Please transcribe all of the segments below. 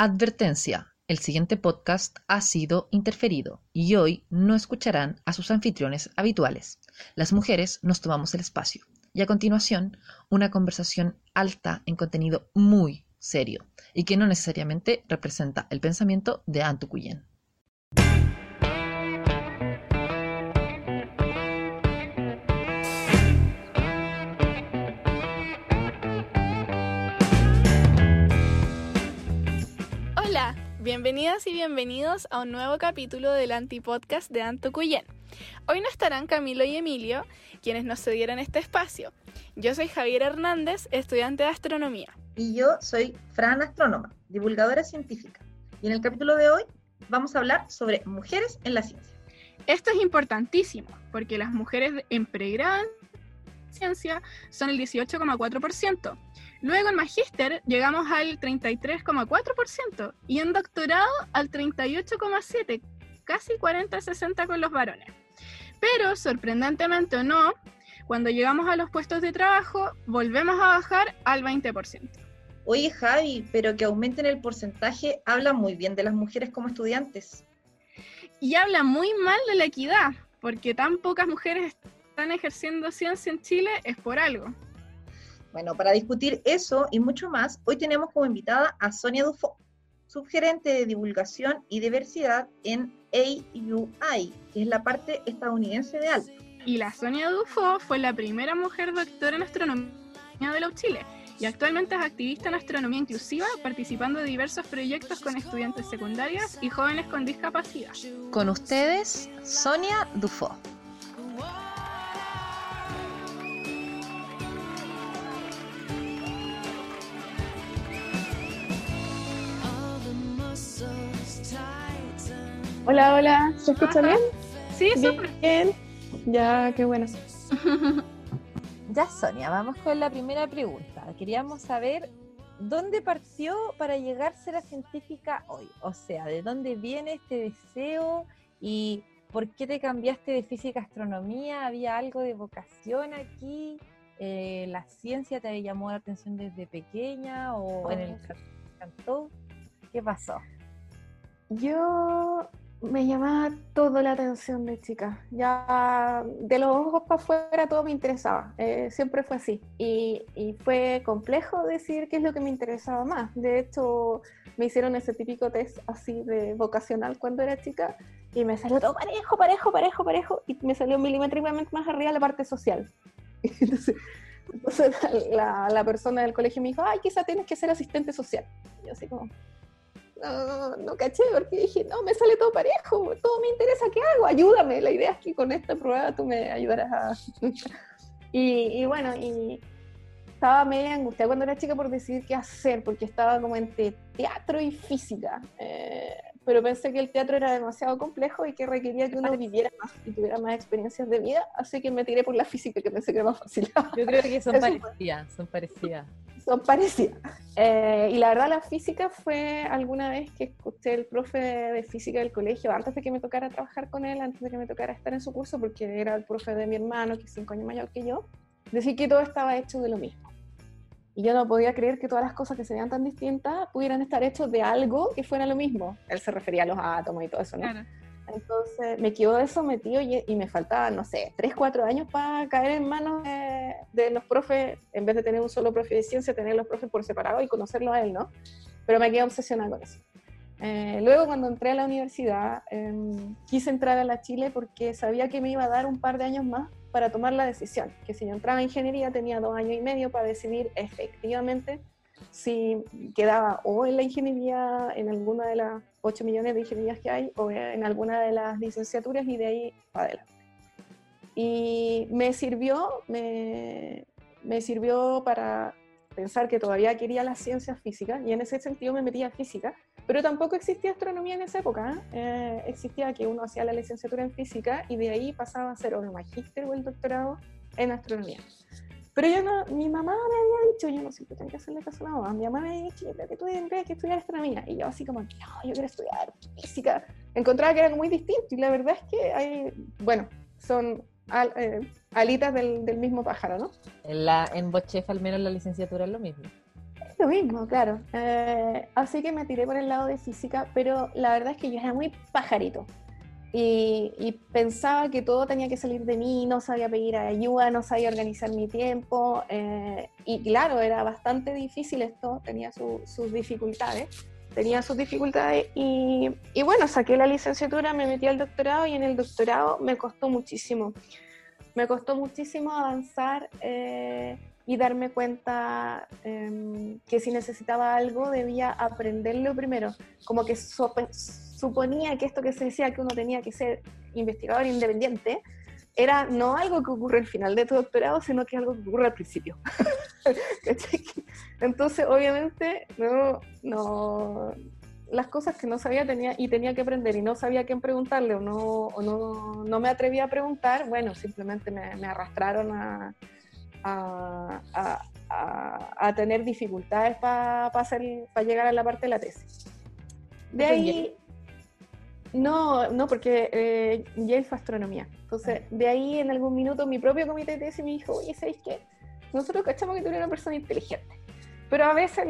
Advertencia. El siguiente podcast ha sido interferido y hoy no escucharán a sus anfitriones habituales. Las mujeres nos tomamos el espacio. Y a continuación, una conversación alta en contenido muy serio y que no necesariamente representa el pensamiento de Antucuyen. Bienvenidas y bienvenidos a un nuevo capítulo del Antipodcast de Anto Cuyen. Hoy no estarán Camilo y Emilio, quienes nos cedieron este espacio. Yo soy Javier Hernández, estudiante de astronomía. Y yo soy Fran Astrónoma, divulgadora científica. Y en el capítulo de hoy vamos a hablar sobre mujeres en la ciencia. Esto es importantísimo, porque las mujeres en pregrado en ciencia son el 18,4%. Luego en magíster llegamos al 33,4% y en doctorado al 38,7%, casi 40-60 con los varones. Pero sorprendentemente o no, cuando llegamos a los puestos de trabajo volvemos a bajar al 20%. Oye Javi, pero que aumenten el porcentaje habla muy bien de las mujeres como estudiantes. Y habla muy mal de la equidad, porque tan pocas mujeres están ejerciendo ciencia en Chile es por algo. Bueno, para discutir eso y mucho más, hoy tenemos como invitada a Sonia Dufo, subgerente de divulgación y diversidad en AUI, que es la parte estadounidense de ALPA. Y la Sonia Dufo fue la primera mujer doctora en astronomía de la Chile y actualmente es activista en astronomía inclusiva, participando de diversos proyectos con estudiantes secundarias y jóvenes con discapacidad. Con ustedes, Sonia Dufo. Hola, hola, ¿se escucha bien? Sí, súper. Bien. Ya, qué bueno. Ya, Sonia, vamos con la primera pregunta. Queríamos saber dónde partió para llegar a ser la científica hoy. O sea, ¿de dónde viene este deseo y por qué te cambiaste de física a astronomía? ¿Había algo de vocación aquí? Eh, ¿La ciencia te llamó la atención desde pequeña o en el cantó? ¿Qué pasó? Yo me llamaba todo la atención de chica. Ya de los ojos para afuera todo me interesaba. Eh, siempre fue así. Y, fue complejo decir qué es lo que me interesaba más. De hecho, me hicieron ese típico test así de vocacional cuando era chica y me salió todo parejo, parejo, parejo, parejo. Y me salió milimétricamente más arriba la parte social. Entonces, la, persona del colegio me dijo, ay, quizá tienes que ser asistente social. Y yo así como, no, no caché, porque dije, no, me sale todo parejo, todo me interesa, ¿qué hago? Ayúdame, la idea es que con esta prueba tú me ayudarás a... y, bueno, y estaba media angustiada cuando era chica por decidir qué hacer, porque estaba como entre teatro y física, eh, pero pensé que el teatro era demasiado complejo y que requería que uno viviera más y tuviera más experiencias de vida, así que me tiré por la física, que pensé que era más fácil. Yo creo que son parecidas, son parecidas son parecidas. Eh, y la verdad la física fue alguna vez que escuché el profe de física del colegio, antes de que me tocara trabajar con él, antes de que me tocara estar en su curso, porque era el profe de mi hermano, que es cinco años mayor que yo, decir que todo estaba hecho de lo mismo. Y yo no podía creer que todas las cosas que se veían tan distintas pudieran estar hechas de algo que fuera lo mismo. Él se refería a los átomos y todo eso, ¿no? Claro. Entonces me quedó eso metido y, y, me faltaban, no sé, 3, 4 años para caer en manos de, de, los profes, en vez de tener un solo profe de ciencia, tener los profes por separado y conocerlo a él, ¿no? Pero me quedé obsesionada con eso. Eh, luego cuando entré a la universidad, eh, quise entrar a la Chile porque sabía que me iba a dar un par de años más para tomar la decisión, que si yo entraba en ingeniería tenía dos años y medio para decidir efectivamente si quedaba o en la ingeniería, en alguna de las 8 millones de ingenierías que hay, o en alguna de las licenciaturas y de ahí para adelante. Y me sirvió, me, me sirvió para pensar que todavía quería las ciencias físicas y en ese sentido me metí a física, pero tampoco existía astronomía en esa época. ¿eh? existía que uno hacía la licenciatura en física y de ahí pasaba a hacer o el magíster o el doctorado en astronomía. Pero yo no, mi mamá me había dicho, yo no siempre tengo que hacerle caso a la mamá, mi mamá me había dicho que tú tendrías que estudiar astronomía. Y yo así como, no, yo quiero estudiar física. Encontraba que era muy distinto y la verdad es que hay, bueno, son al, eh, alitas del, del, mismo pájaro, ¿no? En, la, en Bochef al menos la licenciatura es lo mismo. lo mismo, claro. Eh, así que me tiré por el lado de física, pero la verdad es que yo era muy pajarito. Y, pensaba que todo tenía que salir de mí, no sabía pedir ayuda, no sabía organizar mi tiempo. Eh, y claro, era bastante difícil esto, tenía sus dificultades. Tenía sus dificultades y, y, bueno, saqué la licenciatura, me metí al doctorado y en el doctorado me costó muchísimo. Me costó muchísimo avanzar eh, y darme cuenta em, que si necesitaba algo debía aprenderlo primero. Como que suponía que esto que se decía que uno tenía que ser investigador independiente, era no algo que ocurre al final de tu doctorado, sino que algo que ocurre al principio. Entonces, obviamente, no, no, las cosas que no sabía tenía y tenía que aprender y no sabía a quién preguntarle o no, o no, no me atrevía a preguntar, bueno, simplemente me, me arrastraron a, a, a, a, tener dificultades para para llegar a la parte de la tesis. De ahí... No, no, porque eh, Yale fue astronomía. Entonces, ah. de ahí en algún minuto mi propio comité de tesis me dijo, oye, ¿sabéis qué? Nosotros cachamos que tú eres una persona inteligente. Pero a veces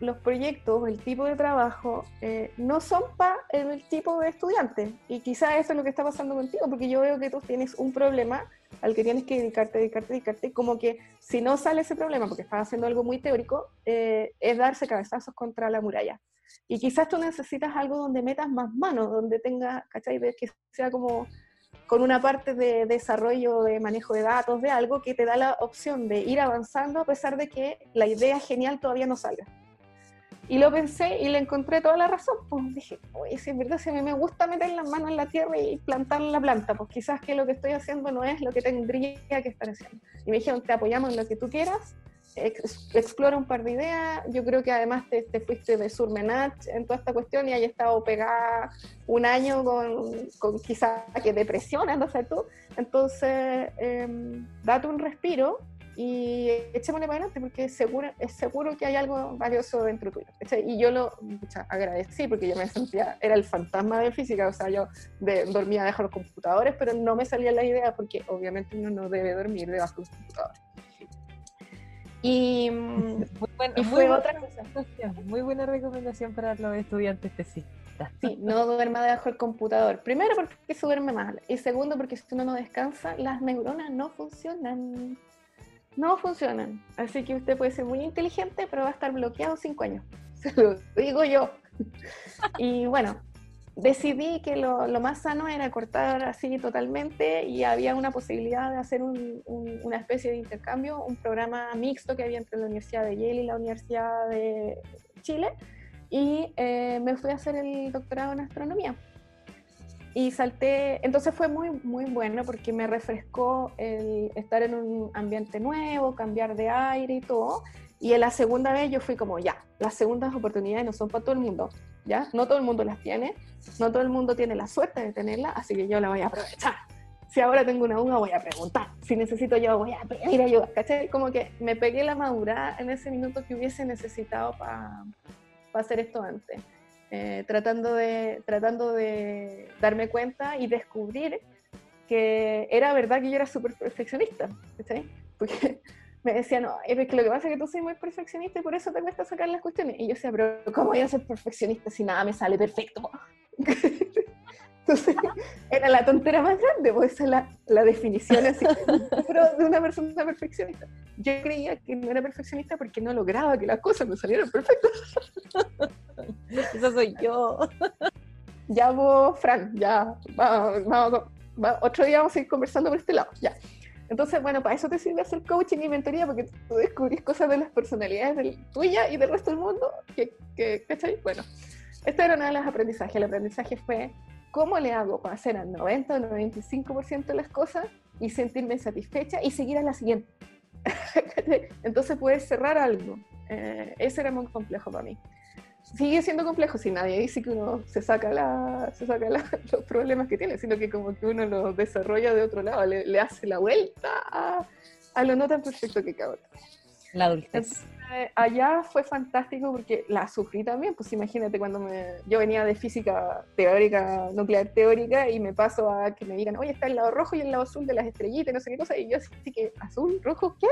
los proyectos, el tipo de trabajo, eh, no son para el tipo de estudiante. Y quizás eso es lo que está pasando contigo, porque yo veo que tú tienes un problema al que tienes que dedicarte, dedicarte, dedicarte. Como que si no sale ese problema, porque estás haciendo algo muy teórico, eh, es darse cabezazos contra la muralla. Y quizás tú necesitas algo donde metas más manos, donde tenga, ¿cachai? Que sea como con una parte de desarrollo, de manejo de datos, de algo que te da la opción de ir avanzando a pesar de que la idea genial todavía no salga. Y lo pensé y le encontré toda la razón. Pues dije, oye, si es verdad, si a mí me gusta meter las manos en la tierra y plantar la planta, pues quizás que lo que estoy haciendo no es lo que tendría que estar haciendo. Y me dijeron, te apoyamos en lo que tú quieras, explora un par de ideas. Yo creo que además te, fuiste de Surmenach en toda esta cuestión y hay estado pegada un año con, con quizá que depresión, no sé tú. Entonces, em, date un respiro y echémosle para adelante porque es seguro, es seguro que hay algo valioso dentro tuyo. Y yo lo agradecí porque yo me sentía, era el fantasma de física, o sea, yo dormía debajo de los computadores, pero no me salía la idea porque obviamente uno no debe dormir debajo de los computadores. Y, muy, fue otra cosa. Muy buena recomendación para los estudiantes tesistas. Sí, no duerma debajo del computador. Primero porque se duerme mal. Y segundo porque si uno no descansa, las neuronas no funcionan. No funcionan. Así que usted puede ser muy inteligente, pero va a estar bloqueado cinco años. Se lo digo yo. Y bueno, decidí que lo, más sano era cortar así totalmente y había una posibilidad de hacer una especie de intercambio, un programa mixto que había entre la Universidad de Yale y la Universidad de Chile y eh, me fui a hacer el doctorado en astronomía. Y salté, entonces fue muy, muy bueno porque me refrescó el estar en un ambiente nuevo, cambiar de aire y todo. Y en la segunda vez yo fui como, ya, las segundas oportunidades no son para todo el mundo, ¿ya? No todo el mundo las tiene, no todo el mundo tiene la suerte de tenerla, así que yo la voy a aprovechar. Si ahora tengo una duda, voy a preguntar. Si necesito yo, voy a pedir ayuda, ¿cachai? Como que me pegué la madura en ese minuto que hubiese necesitado para hacer esto antes. Eh, tratando, de, tratando de darme cuenta y descubrir que era verdad que yo era súper perfeccionista. Porque me decían, no, es que lo que pasa es que tú soy muy perfeccionista y por eso te cuesta sacar las cuestiones. Y yo decía, pero ¿cómo voy a ser perfeccionista si nada me sale perfecto? Entonces, era la tontera más grande, pues esa es la, la definición así de una persona perfeccionista. Yo creía que no era perfeccionista porque no lograba que las cosas me salieran perfectas. Eso soy yo. Ya vos, Fran, ya, vamos, vamos, otro día vamos a ir conversando por este lado, ya. Entonces, bueno, para eso te sirve hacer coaching y mentoría, porque tú descubrís cosas de las personalidades del, tuya y del resto del mundo, que, que, ¿cachai? Bueno, esto era uno de los aprendizajes. El aprendizaje fue, ¿cómo le hago para hacer al 90 o 95% de las cosas y sentirme satisfecha y seguir a la siguiente? Entonces, poder cerrar algo. Eh, ese era muy complejo para mí sigue siendo complejo si nadie dice que uno se saca, la, se saca los problemas que tiene, sino que como que uno los desarrolla de otro lado, le, hace la vuelta a, lo no tan perfecto que cabe. La adultez. Allá fue fantástico porque la sufrí también, pues imagínate cuando me, yo venía de física teórica, nuclear teórica, y me paso a que me digan, oye, está el lado rojo y el lado azul de las estrellitas, no sé qué cosa, y yo así que, azul, rojo, ¿qué?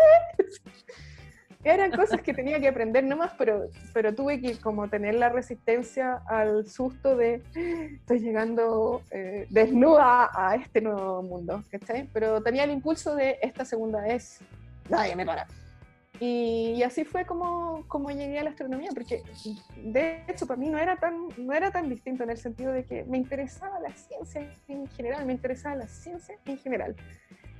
eran cosas que tenía que aprender nomás, pero, pero tuve que como tener la resistencia al susto de estoy llegando eh, desnuda a este nuevo mundo, ¿cachai? Pero tenía el impulso de esta segunda vez, nadie me para. Y, y, así fue como, como llegué a la astronomía, porque de hecho para mí no era, tan, no era tan distinto en el sentido de que me interesaba la ciencia en general, me interesaba la ciencia en general.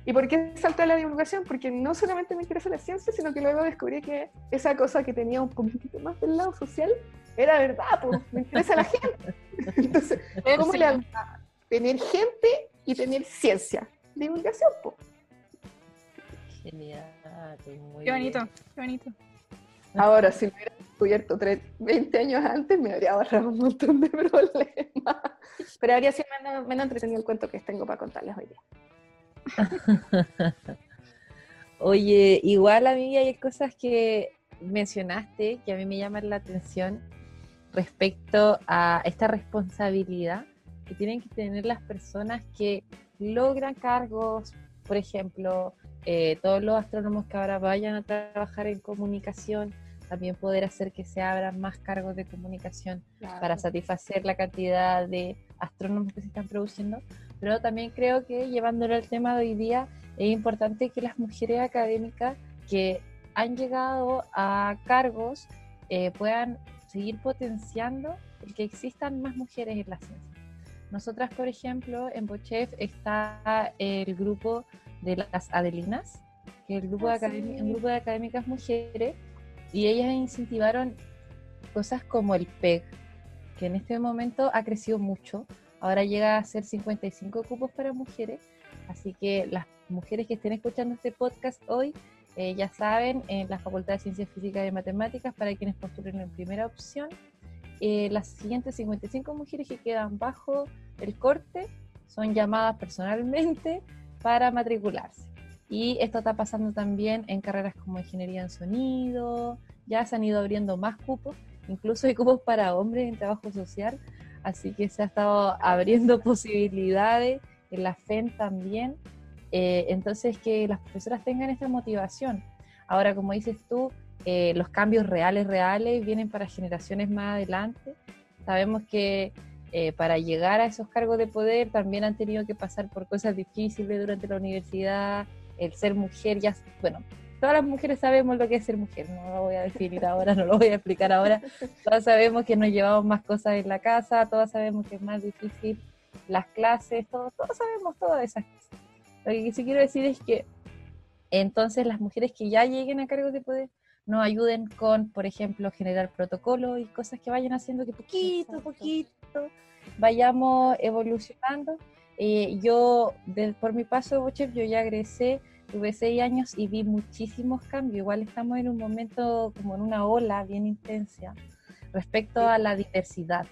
¿Y por qué salté a la divulgación? Porque no solamente me interesa la ciencia, sino que luego descubrí que esa cosa que tenía un poquito más del lado social era verdad, pues, me interesa la gente. Entonces, ¿cómo le hago? Tener gente y tener ciencia. Divulgación, pues. Genial. Muy qué bonito, qué bonito. Ahora, si lo hubiera descubierto 20 años antes, me habría ahorrado un montón de problemas. Pero habría sido menos, menos entretenido el cuento que tengo para contarles hoy día. Oye, igual a mí hay cosas que mencionaste que a mí me llaman la atención respecto a esta responsabilidad que tienen que tener las personas que logran cargos, por ejemplo, eh, todos los astrónomos que ahora vayan a trabajar en comunicación, también poder hacer que se abran más cargos de comunicación claro. para satisfacer la cantidad de astrónomos que se están produciendo, pero también creo que llevándolo al tema de hoy día, es importante que las mujeres académicas que han llegado a cargos eh, puedan seguir potenciando el que existan más mujeres en la ciencia. Nosotras, por ejemplo, en Bochef está el grupo de las Adelinas, que es el grupo, Ah, de sí. un grupo de académicas mujeres, y ellas incentivaron cosas como el PEG, que en este momento ha crecido mucho. Ahora llega a ser 55 cupos para mujeres, así que las mujeres que estén escuchando este podcast hoy eh, ya saben, en la Facultad de Ciencias Físicas y Matemáticas, para quienes postulen en primera opción, eh, las siguientes 55 mujeres que quedan bajo el corte son llamadas personalmente para matricularse. Y esto está pasando también en carreras como ingeniería en sonido, ya se han ido abriendo más cupos, incluso hay cupos para hombres en trabajo social, así que se ha estado abriendo posibilidades en la FEN también. Eh, entonces, que las profesoras tengan esta motivación. Ahora, como dices tú, eh, los cambios reales, reales vienen para generaciones más adelante. Sabemos que eh, para llegar a esos cargos de poder también han tenido que pasar por cosas difíciles durante la universidad, el ser mujer, ya, bueno, todas las mujeres sabemos lo que es ser mujer, no lo voy a definir ahora, no lo voy a explicar ahora, todas sabemos que nos llevamos más cosas en la casa, todas sabemos que es más difícil las clases, todos, sabemos todas esas cosas. Lo que sí quiero decir es que entonces las mujeres que ya lleguen a cargos de poder nos ayuden con, por ejemplo, generar protocolos y cosas que vayan haciendo que poquito a poquito vayamos evolucionando. Eh, yo, de- por mi paso de Bochef, yo ya egresé, tuve seis años y vi muchísimos cambios. Igual estamos en un momento como en una ola bien intensa respecto a la diversidad.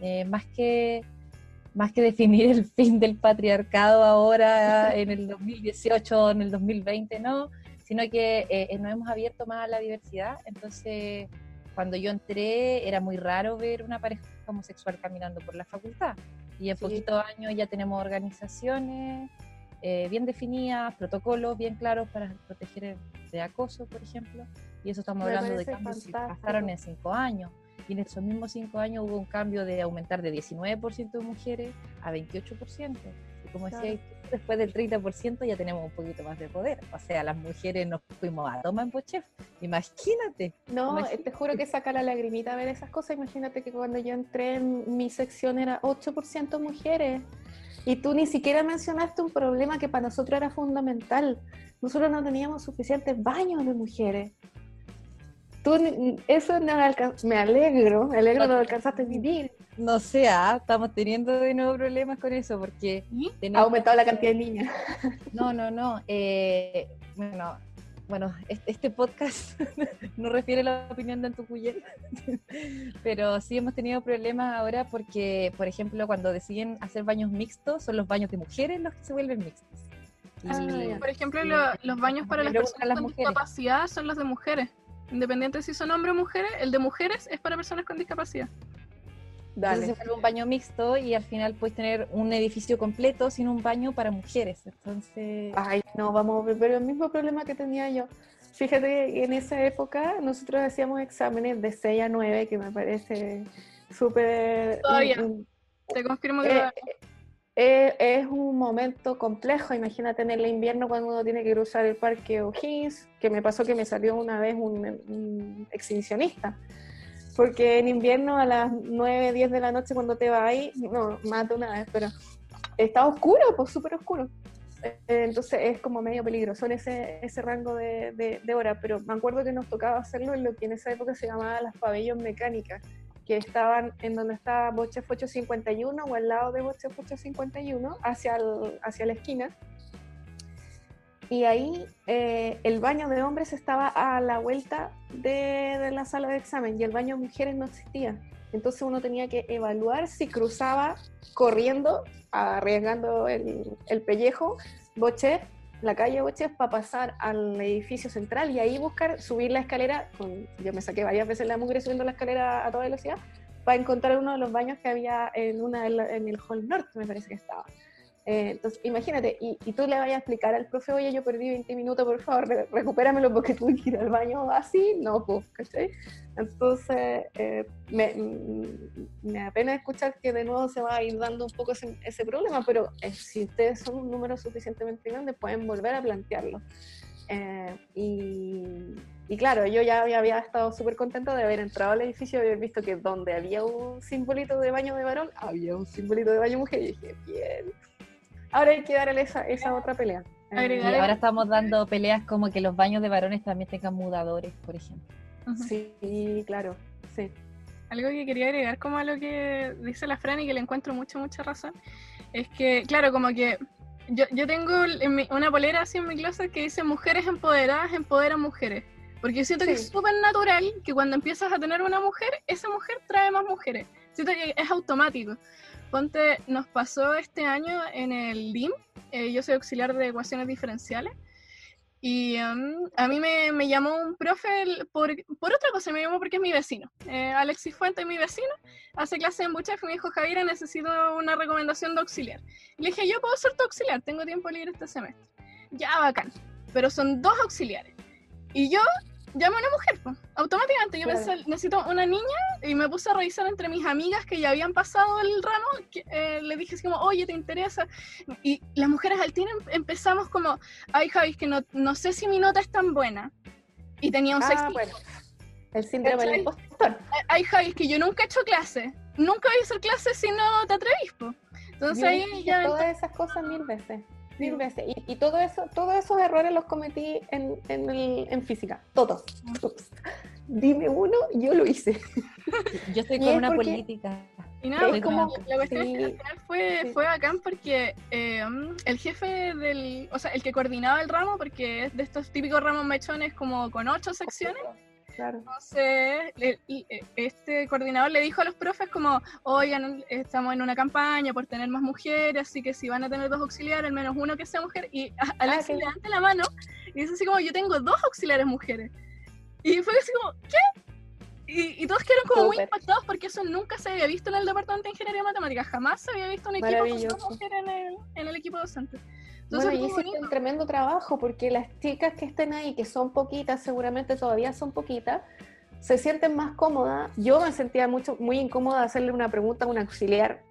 Eh, más que más que definir el fin del patriarcado ahora en el 2018 o en el 2020, no, sino que eh, nos hemos abierto más a la diversidad. Entonces, cuando yo entré, era muy raro ver una pareja homosexual caminando por la facultad. Y en Sí. poquitos años ya tenemos organizaciones eh, bien definidas, protocolos bien claros para proteger de acoso, por ejemplo. Y eso estamos Me hablando de cambios que pasaron en cinco años. Y en esos mismos cinco años hubo un cambio de aumentar de 19% de mujeres a 28%. Como decía, Claro. tú, después del 30% ya tenemos un poquito más de poder. O sea, las mujeres nos fuimos a toma en Pochef. Imagínate. No, eh, Imagínate. te juro que saca la lagrimita ver esas cosas. Imagínate que cuando yo entré en mi sección era 8% mujeres. Y tú ni siquiera mencionaste un problema que para nosotros era fundamental. Nosotros no teníamos suficientes baños de mujeres. Tú, eso no me alegro, me alegro no lo alcanzaste a vivir. No sé, ah, estamos teniendo de nuevo problemas con eso porque ¿Y? Ha aumentado la cantidad de niñas. No, no, no. eh, bueno, bueno, este, podcast no refiere a la opinión de Antucuyel, pero sí hemos tenido problemas ahora porque, por ejemplo, cuando deciden hacer baños mixtos, son los baños de mujeres los que se vuelven mixtos. Y- Ah. Por ejemplo, Sí. lo- los baños para las personas las con mujeres. discapacidad son los de mujeres. Independiente si son hombres o mujeres, el de mujeres es para personas con discapacidad. Entonces Dale. se vuelve un baño mixto y al final puedes tener un edificio completo sin un baño para mujeres. Entonces, Ay, no, vamos a volver al mismo problema que tenía yo. fíjate que en esa época nosotros hacíamos exámenes de 6 a 9, que me parece súper... Todavía. un- un- Te confirmo que eh, eh, es un momento complejo, imagínate en el invierno cuando uno tiene que cruzar el parque O'Higgins, que me pasó que me salió una vez un, un exhibicionista, porque en invierno a las 9, 10 de la noche cuando te vas ahí, no, más de una vez, pero está oscuro, pues súper oscuro. Eh, Entonces es como medio peligroso en ese, ese rango de, de, hora, pero me acuerdo que nos tocaba hacerlo en lo que en esa época se llamaba las pabellos mecánicas, que estaban en donde estaba Bochef 851 o al lado de Bochef 851, hacia, hacia la esquina. Y ahí eh, el baño de hombres estaba a la vuelta de, la sala de examen y el baño de mujeres no existía. Entonces uno tenía que evaluar si cruzaba corriendo, arriesgando el, el pellejo, Bochef, la calle Bochef, para pasar al edificio central y ahí buscar subir la escalera. Yo me saqué varias veces la mugre subiendo la escalera a toda velocidad para encontrar uno de los baños que había en, una en el hall norte, me parece que estaba. Eh, entonces, imagínate, y, y tú le vayas a explicar al profe, oye, yo perdí 20 minutos, por favor, re- recupéramelo porque tuve que ir al baño así, no, pues, ¿cachai? Entonces, eh, me, mm, me da pena escuchar que de nuevo se va a ir dando un poco ese, problema, pero eh, si ustedes son un número suficientemente grande, pueden volver a plantearlo. Eh, y, claro, yo ya había, estado súper contenta de haber entrado al edificio y haber visto que donde había un simbolito de baño de varón, había un simbolito de baño mujer. Y dije, bien. Ahora hay que darle esa, esa otra pelea. Eh, Y ahora estamos dando peleas como que los baños de varones también tengan mudadores, por ejemplo. Sí, claro, sí. Algo que quería agregar como a lo que dice la Fran y que le encuentro mucha, mucha razón, es que, claro, como que yo, yo tengo en mi- una polera así en mi closet que dice mujeres empoderadas empoderan mujeres. Porque yo siento que es súper natural que cuando empiezas a tener una mujer, esa mujer trae más mujeres. Siento que es automático. Ponte, nos pasó este año en el DIM, eh, yo soy auxiliar de ecuaciones diferenciales, y um, a mí me, me llamó un profe por, por otra cosa, me llamó porque es mi vecino. Eh, Alexis Fuente es mi vecino, hace clase en Buchef y me dijo, Javiera, necesito una recomendación de auxiliar. Y le dije, yo puedo ser tu auxiliar, tengo tiempo libre este semestre. Ya, bacán. Pero son dos auxiliares. Y yo llamé a una mujer, pues, automáticamente. Yo Claro. pensé, necesito una niña y me puse a revisar entre mis amigas que ya habían pasado el ramo. que, eh, le dije así como, oye, ¿te interesa? Y las mujeres al em- empezamos como, ay, Javi, es que no, no sé si mi nota es tan buena. Y tenía un Ah, 6. bueno. El síndrome del impostor. Ay, Javi, es que yo nunca he hecho clase. Nunca voy a hacer clase si no te atrevís, po. Entonces Yo ahí ya... todas esas cosas mil veces. Mil Sí. veces. Y, y todo eso, todos esos errores los cometí en, en, el- en física. Todos. Todos. Dime uno, yo lo hice. Yo estoy con es una porque- política. Y nada, Es pues, como- la cuestión es que al final fue, Sí. fue bacán porque eh, el jefe del, o sea, el que coordinaba el ramo, porque es de estos típicos ramos mechones como con ocho secciones, Claro. entonces le- eh, este coordinador le dijo a los profes como, oigan, estamos en una campaña por tener más mujeres, así que si van a tener dos auxiliares, al menos uno que sea mujer, y a- Alex qué le bien. levanta la mano y dice así como, yo tengo dos auxiliares mujeres. Y fue así como, ¿qué? Y, y todos quedaron como muy impactados porque eso nunca se había visto en el departamento de ingeniería matemática, jamás se había visto un equipo con dos mujeres en el, en el equipo docente. Entonces, Bueno, y hiciste un tremendo trabajo porque las chicas que estén ahí, que son poquitas, seguramente todavía son poquitas, se sienten más cómodas. Yo me sentía mucho, muy incómoda de hacerle una pregunta a un auxiliar,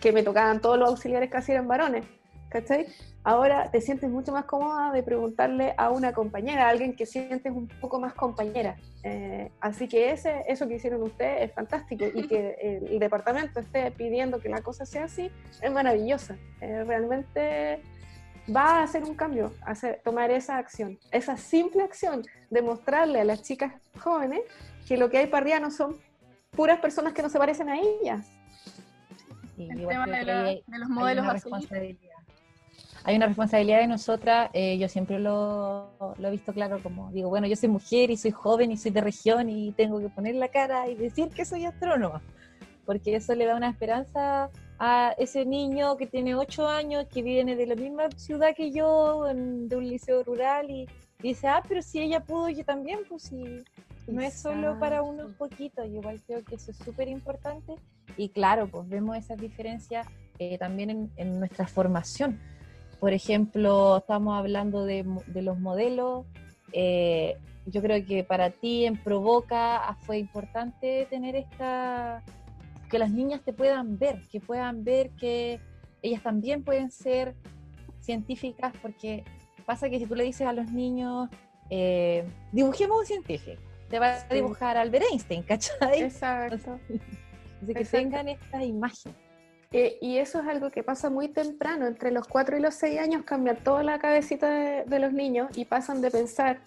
que me tocaban todos los auxiliares casi eran varones, ¿cachai? Ahora te sientes mucho más cómoda de preguntarle a una compañera, a alguien que sientes un poco más compañera. Eh, así que ese, eso que hicieron ustedes es fantástico y que el, el departamento esté pidiendo que la cosa sea así es maravillosa. Eh, realmente va a hacer un cambio, hacer, tomar esa acción, esa simple acción de mostrarle a las chicas jóvenes que lo que hay para arriba no son puras personas que no se parecen a ellas. El tema de, la- hay- de los hay modelos una a seguir. responsabilidad. Hay una responsabilidad de nosotras, eh, yo siempre lo, lo he visto claro como, digo, bueno, yo soy mujer y soy joven y soy de región y tengo que poner la cara y decir que soy astrónoma, porque eso le da una esperanza a ese niño que tiene ocho años, que viene de la misma ciudad que yo, en- de un liceo rural y, y dice, ah, pero si ella pudo, yo también, pues sí. No es solo para unos poquitos, yo igual creo que eso es súper importante y claro, pues vemos esas diferencias eh, también en, en nuestra formación. Por ejemplo, estamos hablando de, de los modelos eh, yo creo que para ti en Provoca fue importante tener esta, que las niñas te puedan ver, que puedan ver que ellas también pueden ser científicas, porque pasa que si tú le dices a los niños, eh, dibujemos un científico, te va a dibujar Albert Einstein, ¿cachai? Exacto. De que tengan estas imágenes. Eh, y eso es algo que pasa muy temprano, entre los 4 y los 6 años cambia toda la cabecita de, los niños y pasan de pensar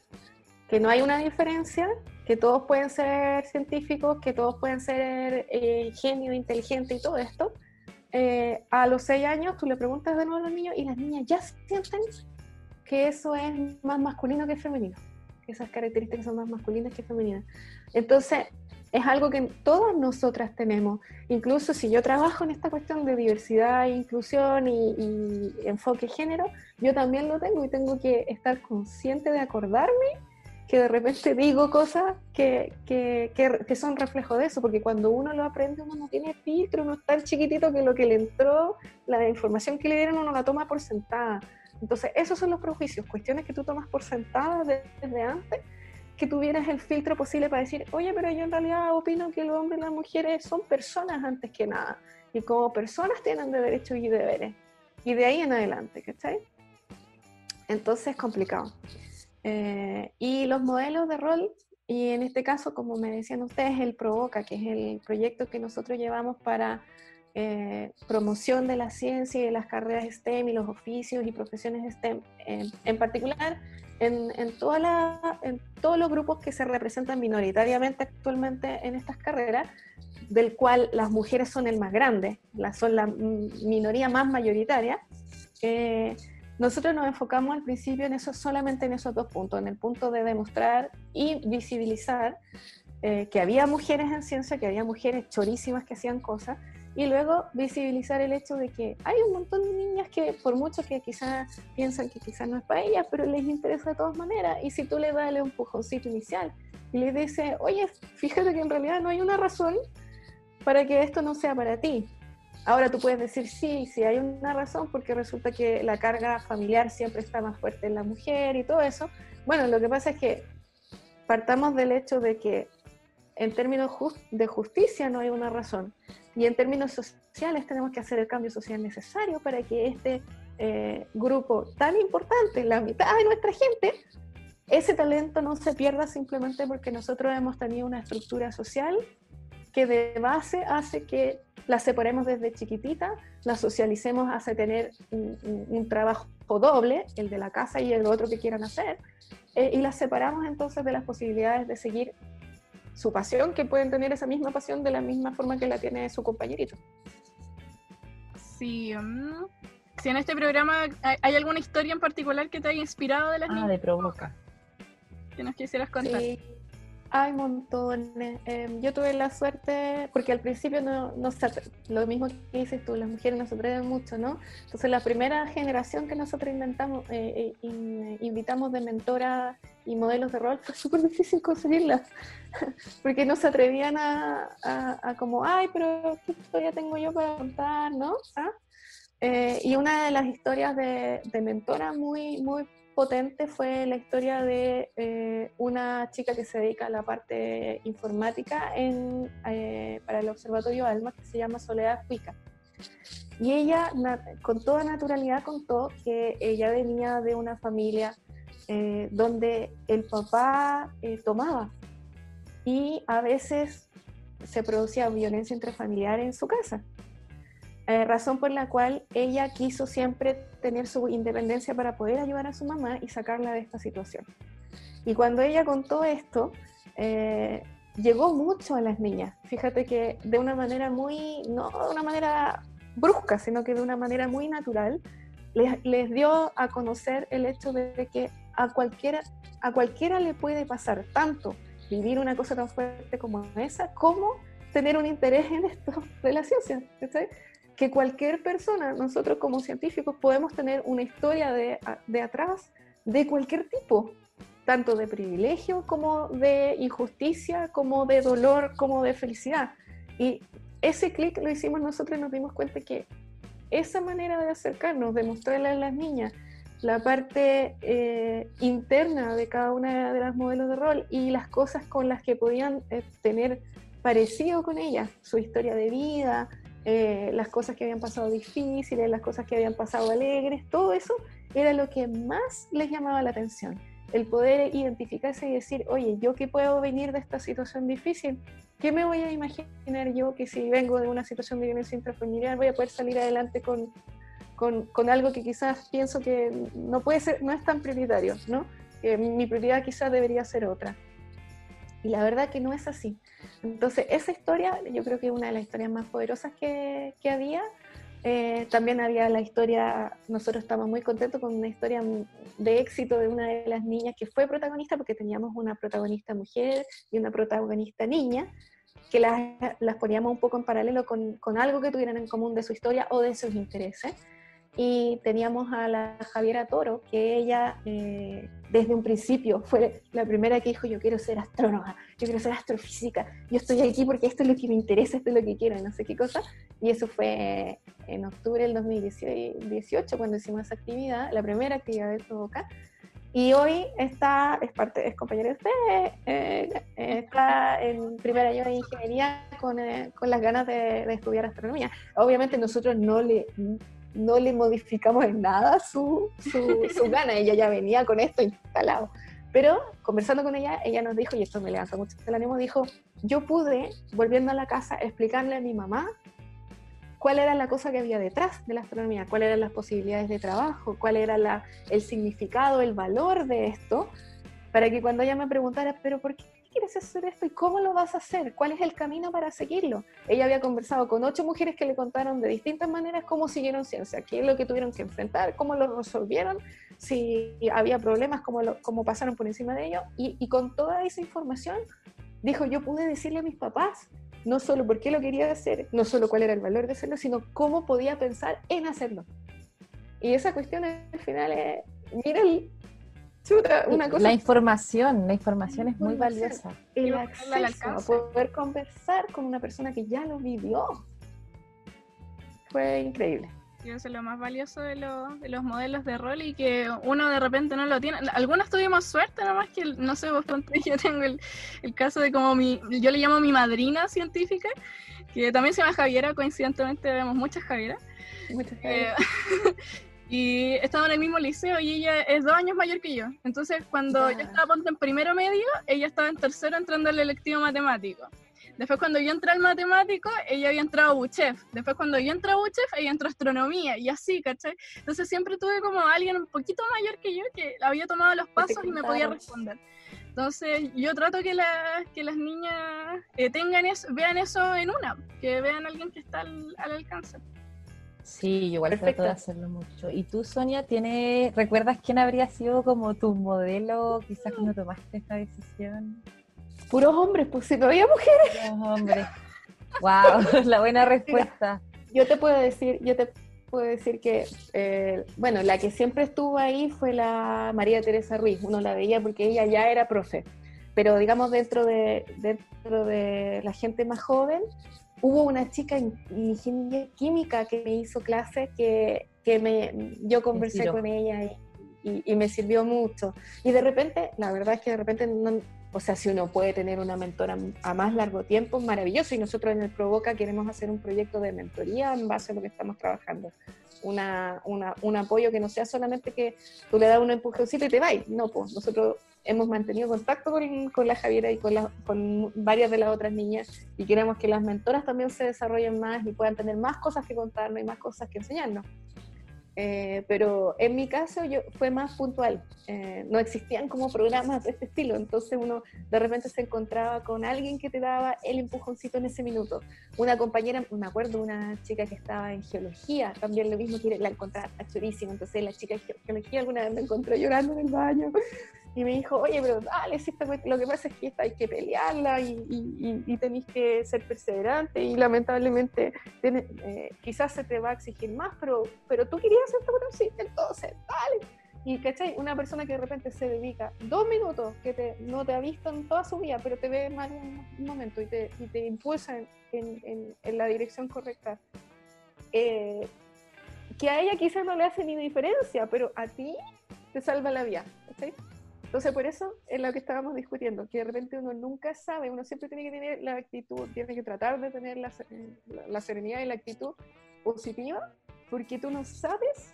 que no hay una diferencia, que todos pueden ser científicos, que todos pueden ser eh, genios, inteligentes y todo esto. Eh, a los 6 años tú le preguntas de nuevo a los niños y las niñas ya sienten que eso es más masculino que femenino, esas características son más masculinas que femeninas. Entonces, es algo que todas nosotras tenemos. Incluso si yo trabajo en esta cuestión de diversidad, inclusión y, enfoque género, yo también lo tengo y tengo que estar consciente de acordarme que de repente digo cosas que, que, que, son reflejo de eso, porque cuando uno lo aprende uno no tiene filtro, uno es tan chiquitito que lo que le entró, la información que le dieron uno la toma por sentada. Entonces, esos son los prejuicios, cuestiones que tú tomas por sentada desde antes que tuvieras el filtro posible para decir, oye, pero yo en realidad opino que el hombre y las mujeres son personas antes que nada, y como personas tienen de derechos y deberes, y de ahí en adelante, ¿cachai? Entonces es complicado. Eh, y los modelos de rol, y en este caso, como me decían ustedes, el Provoca, que es el proyecto que nosotros llevamos para eh, promoción de la ciencia y de las carreras STEM y los oficios y profesiones STEM en particular, en, en, toda la, en todos los grupos que se representan minoritariamente actualmente en estas carreras, del cual las mujeres son el más grande, la, son la minoría más mayoritaria, eh, nosotros nos enfocamos al principio en eso, solamente en esos dos puntos, en el punto de demostrar y visibilizar eh, que había mujeres en ciencia, que había mujeres chorísimas que hacían cosas, y luego visibilizar el hecho de que hay un montón de niñas que por mucho que quizás piensan que quizás no es para ellas, pero les interesa de todas maneras. Y si tú le das el empujoncito inicial y le dices, oye, fíjate que en realidad no hay una razón para que esto no sea para ti. Ahora tú puedes decir, sí, sí hay una razón porque resulta que la carga familiar siempre está más fuerte en la mujer y todo eso. Bueno, lo que pasa es que partamos del hecho de que en términos de justicia no hay una razón. Y en términos sociales tenemos que hacer el cambio social necesario para que este eh, grupo tan importante, la mitad de nuestra gente, ese talento no se pierda simplemente porque nosotros hemos tenido una estructura social que de base hace que la separemos desde chiquitita, la socialicemos hace tener un, trabajo doble, el de la casa y el otro que quieran hacer, eh, y la separamos entonces de las posibilidades de seguir su pasión, que pueden tener esa misma pasión de la misma forma que la tiene su compañerito. Sí, mm, si en este programa hay, alguna historia en particular que te haya inspirado de las ah, de provoca. Que nos quisieras contar. Sí. Hay montones. Em, yo tuve la suerte, porque al principio no, no lo mismo que dices tú, las mujeres nos atreven mucho, ¿no? Entonces la primera generación que nosotros inventamos, eh, eh, invitamos de mentora y modelos de rol, fue súper difícil conseguirlas, porque no se atrevían a, a, como, ay, pero ¿qué historia tengo yo para contar, no? ¿Ah? Eh, y una de las historias de, de mentora muy, muy potente fue la historia de eh, una chica que se dedica a la parte informática en, eh, para el Observatorio Alma, que se llama Soledad Cuica. Y ella con toda naturalidad contó que ella venía de una familia eh, donde el papá tomaba y a veces se producía violencia intrafamiliar en su casa. Eh, razón por la cual ella quiso siempre tener su independencia para poder ayudar a su mamá y sacarla de esta situación. Y cuando ella contó esto, eh, llegó mucho a las niñas. Fíjate que de una manera muy, no de una manera brusca, sino que de una manera muy natural, les, dio a conocer el hecho de que a cualquiera, a cualquiera le puede pasar tanto vivir una cosa tan fuerte como esa, como tener un interés en esto de la ciencia que cualquier persona, nosotros como científicos, podemos tener una historia de, de atrás de cualquier tipo, tanto de privilegio como de injusticia, como de dolor, como de felicidad. Y ese clic lo hicimos nosotros y nos dimos cuenta que esa manera de acercarnos, de mostrarle a las niñas la parte eh, interna de cada una de las modelos de rol y las cosas con las que podían eh, tener parecido con ellas, su historia de vida, eh, las cosas que habían pasado difíciles, las cosas que habían pasado alegres, todo eso era lo que más les llamaba la atención. El poder identificarse y decir, oye, ¿yo qué puedo venir de esta situación difícil? ¿Qué me voy a imaginar yo que si vengo de una situación de violencia intrafamiliar voy a poder salir adelante con, con, con, algo que quizás pienso que no puede ser, no es tan prioritario, ¿no? Que mi prioridad quizás debería ser otra. Y la verdad que no es así. Entonces, esa historia, yo creo que es una de las historias más poderosas que, que había. Eh, también había la historia, nosotros estamos muy contentos con una historia de éxito de una de las niñas que fue protagonista, porque teníamos una protagonista mujer y una protagonista niña, que las, las poníamos un poco en paralelo con, con algo que tuvieran en común de su historia o de sus intereses y teníamos a la Javiera Toro, que ella eh, desde un principio fue la primera que dijo, yo quiero ser astrónoma, yo quiero ser astrofísica, yo estoy aquí porque esto es lo que me interesa, esto es lo que quiero, no sé qué cosa. Y eso fue en octubre del 2018 cuando hicimos esa actividad, la primera actividad de Provoca. Y hoy está, es, parte, es compañera de usted, eh, eh, está en primer año de ingeniería con, con las ganas de, de estudiar astronomía. Obviamente nosotros no le no le modificamos en nada su, su, gana, ella ya venía con esto instalado. Pero conversando con ella, ella nos dijo, y esto me levanta mucho el ánimo, dijo, yo pude, volviendo a la casa, explicarle a mi mamá cuál era la cosa que había detrás de la astronomía, cuáles eran las posibilidades de trabajo, cuál era la, el significado, el valor de esto, para que cuando ella me preguntara, pero ¿por qué quieres hacer esto y cómo lo vas a hacer? ¿Cuál es el camino para seguirlo? Ella había conversado con ocho mujeres que le contaron de distintas maneras cómo siguieron ciencia, qué es lo que tuvieron que enfrentar, cómo lo resolvieron, si había problemas, cómo, lo, cómo pasaron por encima de ello. Y, y con toda esa información, dijo, yo pude decirle a mis papás no solo por qué lo quería hacer, no solo cuál era el valor de hacerlo, sino cómo podía pensar en hacerlo. Y esa cuestión al final es, mira el, la información, la información es muy valiosa. El acceso a poder conversar con una persona que ya lo vivió fue increíble. Eso es lo más valioso de, de, los modelos de rol y que uno de repente no lo tiene. Algunos tuvimos suerte, nomás que no sé, vos yo tengo el, el, caso de como mi, yo le llamo mi madrina científica, que también se llama Javiera, coincidentemente vemos muchas Javieras. Muchas Javieras. Eh, Y estaba en el mismo liceo y ella es dos años mayor que yo. Entonces, cuando yo estaba en primero medio, ella estaba en tercero entrando al electivo matemático. Después, cuando yo entré al matemático, ella había entrado a Buchef. Después, cuando yo entré a Buchef, ella entró a astronomía y así, ¿cachai? Entonces, siempre tuve como alguien un poquito mayor que yo que había tomado los pasos y me podía responder. Entonces, yo trato que, que las niñas eh, tengan eso, vean eso en una, que vean a alguien que está al, al alcance. Sí, igual trato de hacerlo mucho. ¿Y tú, Sonia, tienes, recuerdas quién habría sido como tu modelo quizás cuando tomaste esta decisión? Puros hombres, pues si no había mujeres. Puros hombres. wow, la buena respuesta. yo te puedo decir, yo te puedo decir que, eh, bueno, la que siempre estuvo ahí fue la María Teresa Ruiz. Uno la veía porque ella ya era profe. Pero digamos, dentro de, dentro de la gente más joven, hubo una chica en ingeniería química que me hizo clase que, que me, yo conversé con ella y, y, me sirvió mucho. Y de repente, la verdad es que de repente, no, o sea, si uno puede tener una mentora a más largo tiempo, maravilloso. Y nosotros en el Provoca queremos hacer un proyecto de mentoría en base a lo que estamos trabajando. Una, una, un apoyo que no sea solamente que tú le das un empujoncito y te vas. No, pues nosotros hemos mantenido contacto con, con la Javiera y con, la, con varias de las otras niñas y queremos que las mentoras también se desarrollen más y puedan tener más cosas que contarnos y más cosas que enseñarnos. Eh, pero en mi caso yo fue más puntual, eh, no existían como programas de este estilo, entonces uno de repente se encontraba con alguien que te daba el empujoncito en ese minuto. Una compañera, me acuerdo, una chica que estaba en geología, también lo mismo, la encontraba chorísima, entonces la chica de geología alguna vez me encontró llorando en el baño y me dijo, oye, pero dale, si lo que pasa es que esta hay que pelearla y, y, y tenéis que ser perseverante y lamentablemente eh, quizás se te va a exigir más, pero, pero tú querías hacer esto, sí, entonces, dale. Y, ¿cachai? Una persona que de repente se dedica dos minutos, que no te ha visto en toda su vida, pero te ve mal en un momento y te, y te impulsa en, en, en, la dirección correcta. Eh, que a ella quizás no le hace ni diferencia, pero a ti te salva la vida. ¿cachai? Entonces, por eso es lo que estábamos discutiendo, que de repente uno nunca sabe, uno siempre tiene que tener la actitud, tiene que tratar de tener la, serenidad y la actitud positiva, porque tú no sabes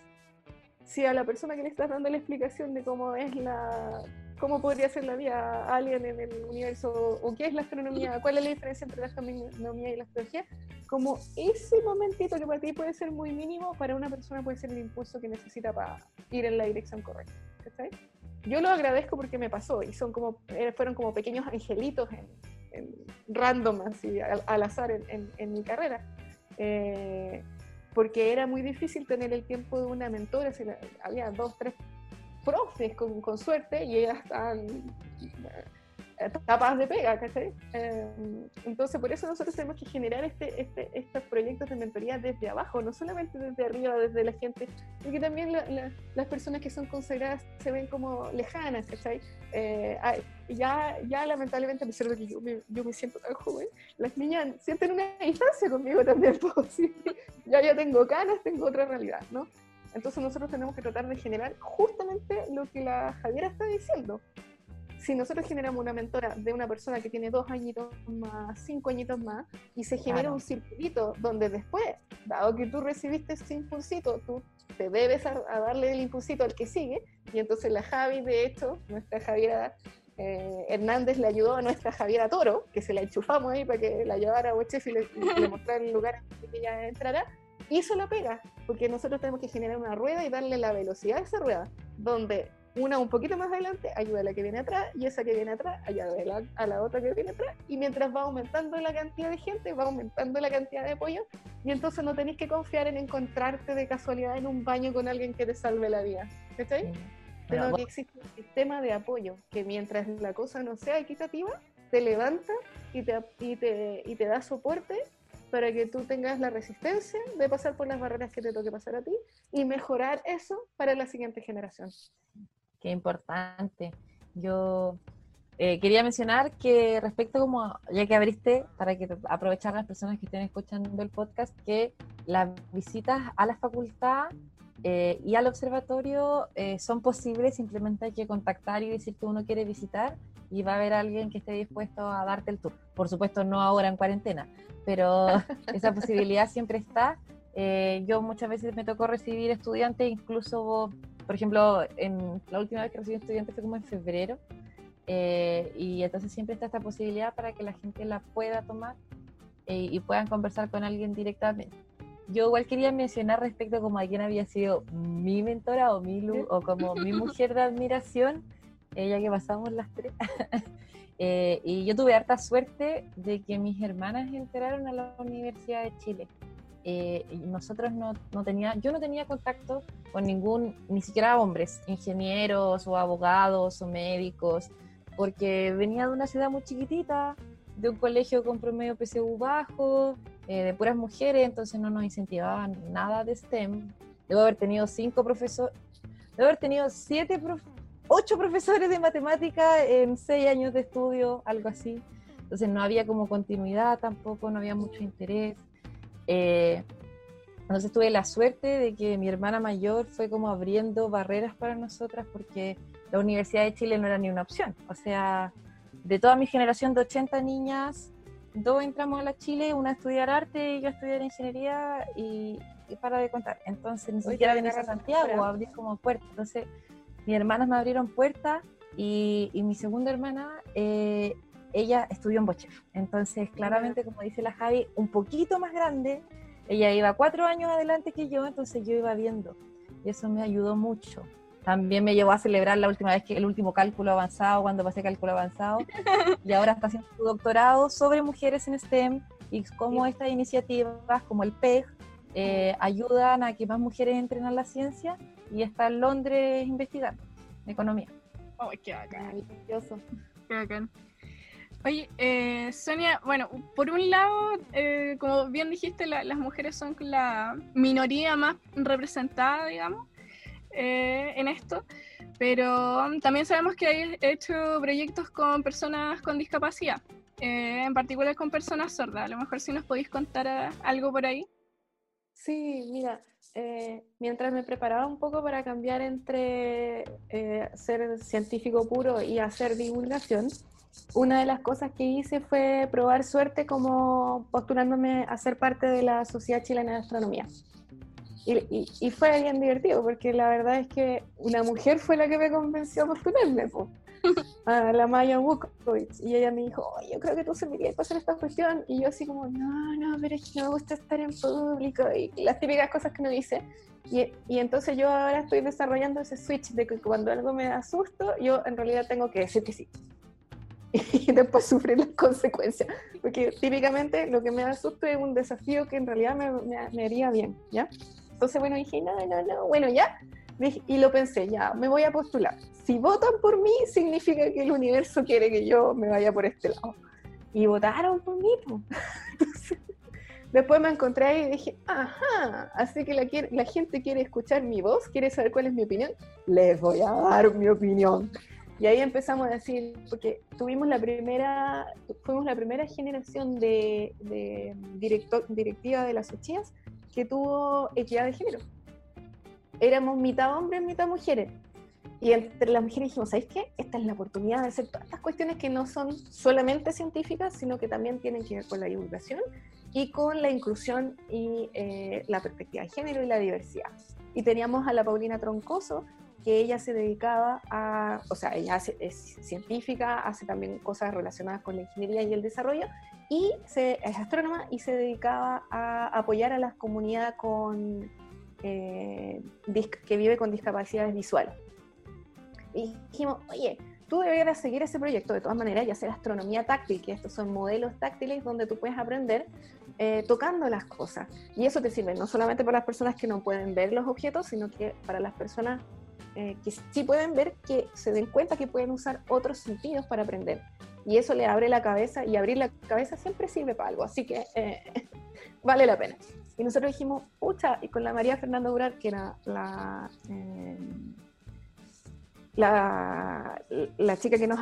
si a la persona que le estás dando la explicación de cómo es la cómo podría ser la vida a alguien en el universo o qué es la astronomía, cuál es la diferencia entre la astronomía y la astrología, como ese momentito que para ti puede ser muy mínimo, para una persona puede ser el impulso que necesita para ir en la dirección correcta. Yo lo agradezco porque me pasó y son como, eh, fueron como pequeños angelitos en, random, así, al, azar en, en, mi carrera. Eh, porque era muy difícil tener el tiempo de una mentora, había dos, tres profes con, con suerte y ellas estaban tapas de pega, ¿cachai? Em, entonces, por eso nosotros tenemos que generar este, este, estos proyectos de mentoría desde abajo, no solamente desde arriba, desde la gente, porque también las personas que son consagradas se ven como lejanas, ¿cachai? Eh, ya, ya lamentablemente, a pesar de que yo me, yo me siento tan joven, las niñas sienten una distancia conmigo también, ¿sí? ya ya tengo canas, tengo otra realidad, ¿no? Entonces nosotros tenemos que tratar de generar justamente lo que la Javiera está diciendo, si nosotros generamos una mentora de una persona que tiene dos añitos más, cinco añitos más, y se genera un circulito donde después, dado que tú recibiste ese impulsito, tú te debes a, darle el impulsito al que sigue, y entonces la Javi, de hecho, nuestra Javiera eh, Hernández le ayudó a nuestra Javiera Toro, que se la enchufamos ahí para que la llevara a Bochef y le, le mostrara el lugar en que ella entrara, hizo la pega, porque nosotros tenemos que generar una rueda y darle la velocidad a esa rueda, donde una un poquito más adelante ayuda a la que viene atrás y esa que viene atrás ayuda a la, otra que viene atrás y mientras va aumentando la cantidad de gente va aumentando la cantidad de apoyo y entonces no tenéis que confiar en encontrarte de casualidad en un baño con alguien que te salve la vida ¿cachai? Pero que existe un sistema de apoyo que mientras la cosa no sea equitativa te levanta y te, y te, y te da soporte para que tú tengas la resistencia de pasar por las barreras que te toque pasar a ti y mejorar eso para la siguiente generación. Qué importante. Yo eh, quería mencionar que respecto como, ya que abriste, para que aprovechar las personas que estén escuchando el podcast, que las visitas a la facultad eh, y al observatorio eh, son posibles, simplemente hay que contactar y decir que uno quiere visitar y va a haber alguien que esté dispuesto a darte el tour. Por supuesto, no ahora en cuarentena, pero esa posibilidad siempre está. yo muchas veces me tocó recibir estudiantes, incluso por ejemplo, en la última vez que recibí un estudiante fue como en febrero, eh, y entonces siempre está esta posibilidad para que la gente la pueda tomar eh, y puedan conversar con alguien directamente. Yo igual quería mencionar respecto como a quién había sido mi mentora o, mi, o como mi mujer de admiración, ella que pasamos las tres. Eh, y yo tuve harta suerte de que mis hermanas entraron a la Universidad de Chile. Eh, nosotros no, no, tenía, yo no tenía contacto con ningún, ni siquiera hombres, ingenieros o abogados o médicos, porque venía de una ciudad muy chiquitita, de un colegio con promedio PSU bajo, eh, de puras mujeres, entonces no nos incentivaban nada de STEM. Debo haber tenido cinco profesores, debo haber tenido siete, ocho profesores de matemática en seis años de estudio, algo así. Entonces no había como continuidad tampoco, no había mucho interés. Eh, entonces tuve la suerte de que mi hermana mayor fue como abriendo barreras para nosotras porque la Universidad de Chile no era ni una opción. O sea, de toda mi generación de 80 niñas, dos entramos a la Chile, una a estudiar arte y yo a estudiar ingeniería y, para de contar. Entonces ni siquiera venir a Santiago, a abrir como puertas. Entonces mis hermanas me abrieron puertas y, mi segunda hermana eh, ella estudió en Bochef. Entonces, claramente, como dice la Javi, un poquito más grande. Ella iba cuatro años adelante que yo, entonces yo iba viendo. Y eso me ayudó mucho. También me llevó a celebrar la última vez que el último cálculo avanzado, cuando pasé cálculo avanzado. Y ahora está haciendo su doctorado sobre mujeres en STEM y cómo estas iniciativas, como el PEG, eh, ayudan a que más mujeres entren a la ciencia. Y está en Londres investigando economía. ¡Oh, qué bacán! Qué bacán. Oye, eh, Sonia, bueno, por un lado, eh, como bien dijiste, las mujeres son la minoría más representada, digamos, eh, en esto, pero también sabemos que hay hecho proyectos con personas con discapacidad, en particular con personas sordas. A lo mejor si nos podéis contar algo por ahí. Sí, mira, eh, mientras me preparaba un poco para cambiar entre eh, ser científico puro y hacer divulgación, una de las cosas que hice fue probar suerte como postulándome a ser parte de la Sociedad Chilena de Astronomía. Y, y, fue bien divertido, porque la verdad es que una mujer fue la que me convenció a postularme, a la Maya Wukovich. Y ella me dijo, oh, yo creo que tú servirías para hacer esta cuestión. Y yo así como, no, no, pero es que no me gusta estar en público. Y las típicas cosas que uno dice. Y, y, entonces yo ahora estoy desarrollando ese switch de que cuando algo me da susto, yo en realidad tengo que decir que sí. Y después sufrir las consecuencias. Porque típicamente lo que me da susto es un desafío que en realidad me, me, me haría bien, ¿ya? Entonces, bueno, dije, no, no, no, bueno, ya. Y lo pensé, ya, me voy a postular. Si votan por mí, significa que el universo quiere que yo me vaya por este lado. Y votaron por mí. después me encontré ahí y dije, ajá, así que la, la gente quiere escuchar mi voz, quiere saber cuál es mi opinión, les voy a dar mi opinión. Y ahí empezamos a decir, porque tuvimos la primera, fuimos la primera generación de, de director, directiva de las ochillas que tuvo equidad de género. Éramos mitad hombres, mitad mujeres. Y entre las mujeres dijimos, ¿sabéis qué? Esta es la oportunidad de hacer todas estas cuestiones que no son solamente científicas, sino que también tienen que ver con la divulgación y con la inclusión y eh, la perspectiva de género y la diversidad. Y teníamos a la Paulina Troncoso, que ella se dedicaba a, o sea, ella es científica, hace también cosas relacionadas con la ingeniería y el desarrollo, y se, es astrónoma y se dedicaba a apoyar a la comunidad con, eh, que vive con discapacidades visuales. Y dijimos, oye, tú deberías seguir ese proyecto de todas maneras y hacer astronomía táctil, que estos son modelos táctiles donde tú puedes aprender eh, tocando las cosas. Y eso te sirve no solamente para las personas que no pueden ver los objetos, sino que para las personas eh, que sí pueden ver, que se den cuenta que pueden usar otros sentidos para aprender. Y eso le abre la cabeza y abrir la cabeza siempre sirve para algo. Así que eh, vale la pena. Y nosotros dijimos, pucha, y con la María Fernanda Durar, que era la, eh, la, la, chica que nos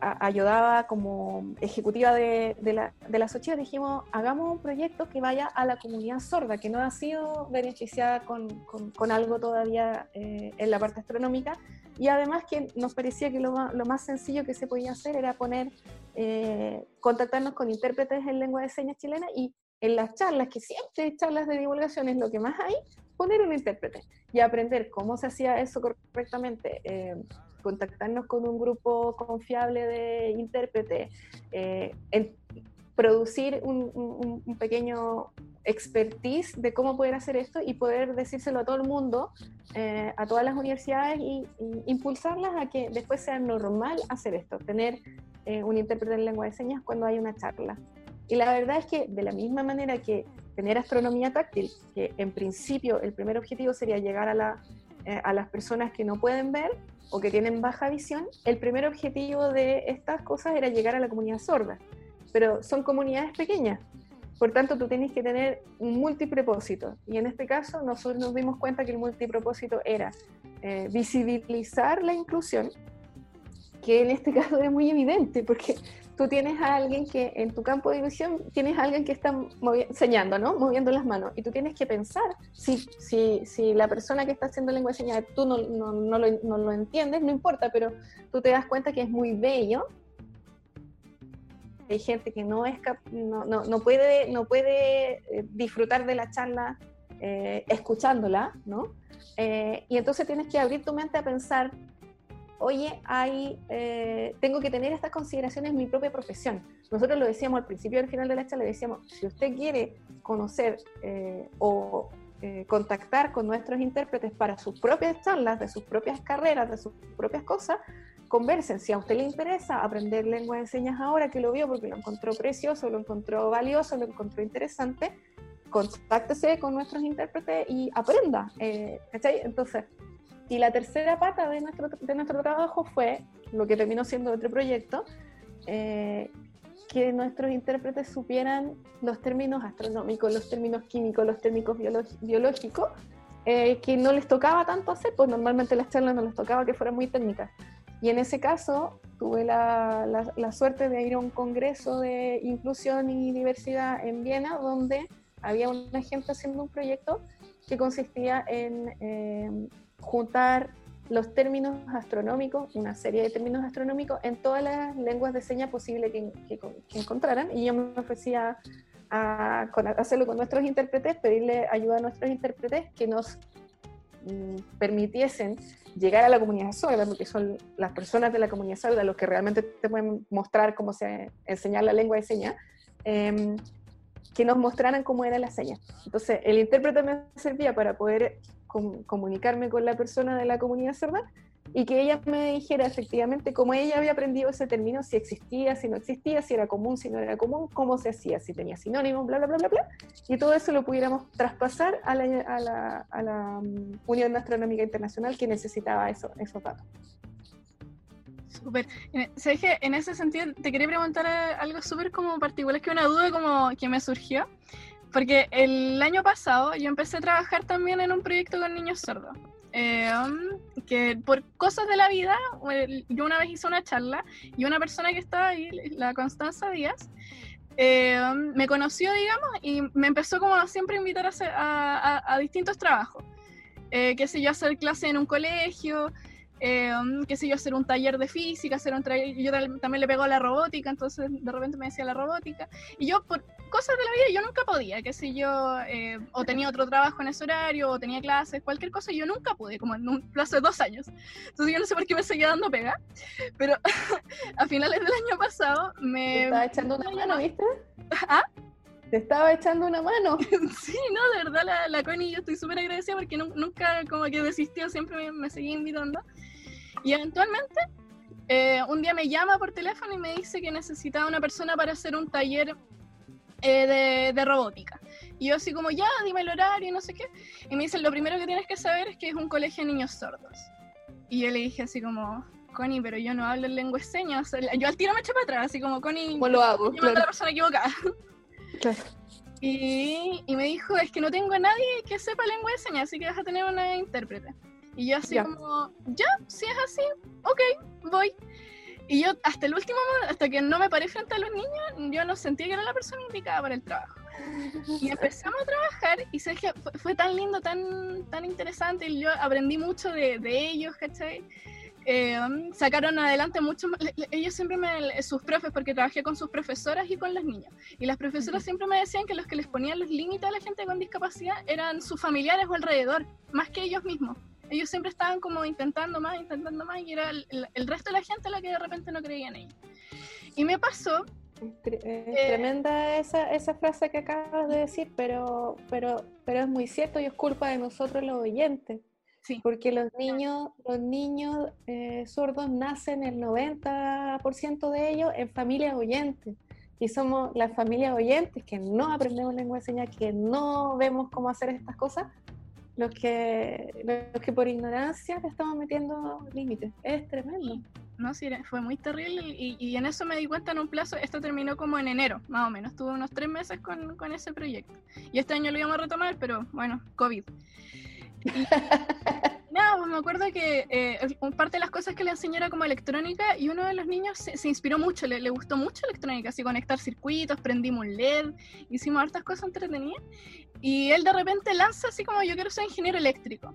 ayudaba como ejecutiva de, de, la, de las ocho, dijimos, hagamos un proyecto que vaya a la comunidad sorda, que no ha sido beneficiada con, con, algo todavía eh, en la parte astronómica. Y además que nos parecía que lo, lo más sencillo que se podía hacer era poner, eh, contactarnos con intérpretes en lengua de señas chilena y en las charlas, que siempre charlas de divulgación es lo que más hay, poner un intérprete y aprender cómo se hacía eso correctamente, eh, contactarnos con un grupo confiable de intérpretes, eh, producir un, pequeño expertise de cómo poder hacer esto y poder decírselo a todo el mundo, eh, a todas las universidades y, impulsarlas a que después sea normal hacer esto, tener un intérprete en lengua de señas cuando hay una charla. Y la verdad es que de la misma manera que tener astronomía táctil, que en principio el primer objetivo sería llegar a, la, eh, a las personas que no pueden ver o que tienen baja visión, el primer objetivo de estas cosas era llegar a la comunidad sorda. Pero son comunidades pequeñas, por tanto tú tienes que tener un multipropósito. Y en este caso nosotros nos dimos cuenta que el multipropósito era eh, visibilizar la inclusión, que en este caso es muy evidente, porque tú tienes a alguien que en tu campo de visión tienes alguien que está enseñando, ¿no? Moviendo las manos. Y tú tienes que pensar, si, si, si la persona que está haciendo lengua de señas, tú no, no, no, lo, entiendes, no importa, pero tú te das cuenta que es muy bello. Hay gente que no, es no, puede, no puede eh, disfrutar de la charla eh, escuchándola, ¿no? Eh, y entonces tienes que abrir tu mente a pensar oye, hay, eh, tengo que tener estas consideraciones en mi propia profesión. Nosotros lo decíamos al principio y al final de la charla, le decíamos, si usted quiere conocer eh, o eh, contactar con nuestros intérpretes para sus propias charlas, de sus propias carreras, de sus propias cosas, conversen. Si a usted le interesa aprender lengua de señas ahora, que lo vio porque lo encontró precioso, lo encontró valioso, lo encontró interesante, contáctese con nuestros intérpretes y aprenda. ¿cachai? Entonces, y la tercera pata de nuestro, de nuestro trabajo fue, lo que terminó siendo otro proyecto, eh, que nuestros intérpretes supieran los términos astronómicos, los términos químicos, los términos biológicos, eh, que no les tocaba tanto hacer, pues normalmente las charlas no les tocaba que fueran muy técnicas. Y en ese caso tuve la, la, la suerte de ir a un congreso de inclusión y diversidad en Viena, donde había una gente haciendo un proyecto que consistía en eh, juntar los términos astronómicos, una serie de términos astronómicos en todas las lenguas de señas posibles que, que, encontraran. Y yo me ofrecía a, hacerlo con nuestros intérpretes, pedirle ayuda a nuestros intérpretes que nos mm, permitiesen llegar a la comunidad sorda, porque son las personas de la comunidad sorda los que realmente te pueden mostrar cómo se enseñar la lengua de señas, em, que nos mostraran cómo era la seña. Entonces, el intérprete me servía para poder comunicarme con la persona de la comunidad sorda y que ella me dijera efectivamente cómo ella había aprendido ese término, si existía, si no existía, si era común, si no era común, cómo se hacía, si tenía sinónimos, bla, bla, bla, bla, bla, y todo eso lo pudiéramos traspasar a la, a la, a la um, Unión Astronómica Internacional que necesitaba eso, esos datos. Súper. ¿Sabes que En ese sentido te quería preguntar algo súper como particular, que una duda como que me surgió. Porque el año pasado yo empecé a trabajar también en un proyecto con niños sordos. Eh, que por cosas de la vida, yo una vez hice una charla y una persona que estaba ahí, la Constanza Díaz, eh, me conoció, digamos, y me empezó como siempre a invitar a, a, distintos trabajos. Eh, qué sé yo, hacer clase en un colegio, eh, qué sé yo, hacer un taller de física, hacer un yo también le pego a la robótica, entonces de repente me decía la robótica, y yo por cosas de la vida yo nunca podía, qué sé yo, eh, o tenía otro trabajo en ese horario, o tenía clases, cualquier cosa, yo nunca pude, como en un plazo de dos años. Entonces yo no sé por qué me seguía dando pega, pero a finales del año pasado me... Te estaba echando una mano, ¿viste? ¿Ah? Te estaba echando una mano. sí, no, de verdad la, la Connie yo estoy súper agradecida porque nunca como que desistió, siempre me, me seguía invitando. Y eventualmente, eh, un día me llama por teléfono y me dice que necesitaba una persona para hacer un taller eh, de, robótica. Y yo así como, ya, dime el horario y no sé qué. Y me dice, lo primero que tienes que saber es que es un colegio de niños sordos. Y yo le dije así como, Connie, pero yo no hablo en lengua de señas. Yo al tiro me eché para atrás, así como, Connie, ¿cómo lo hago? Yo claro. a la persona equivocada. Claro. Y, y, me dijo, es que no tengo a nadie que sepa lengua de señas, así que vas a tener una intérprete. Y yo así como, ya, si es así, ok, voy. Y yo hasta el último momento, hasta que no me paré frente a los niños, yo no sentía que era la persona indicada para el trabajo. Y empezamos a trabajar y sé que fue, tan lindo, tan, tan interesante, y yo aprendí mucho de, de ellos, ¿cachai? Eh, sacaron adelante mucho ellos siempre me sus profes porque trabajé con sus profesoras y con los niños y las profesoras siempre me decían que los que les ponían los límites a la gente con discapacidad eran sus familiares o alrededor más que ellos mismos ellos siempre estaban como intentando más, intentando más, y era el, resto de la gente la que de repente no creía en ellos. Y me pasó... Es tremenda esa, esa frase que acabas de decir, pero, pero, pero es muy cierto y es culpa de nosotros los oyentes. Sí. Porque los niños, los niños eh, sordos nacen el 90% de ellos en familias oyentes. Y somos las familias oyentes que no aprendemos lengua de señas, que no vemos cómo hacer estas cosas, los que, los que por ignorancia le estamos metiendo límites. Es tremendo. No, sí, fue muy terrible y, y, en eso me di cuenta en un plazo, esto terminó como en enero, más o menos, tuve unos tres meses con, con ese proyecto. Y este año lo íbamos a retomar, pero bueno, COVID. Y, nada, pues me acuerdo que eh, parte de las cosas que le enseñé era como electrónica y uno de los niños se, inspiró mucho, le, le, gustó mucho electrónica, así conectar circuitos, prendimos un LED, hicimos hartas cosas entretenidas y él de repente lanza así como yo quiero ser ingeniero eléctrico.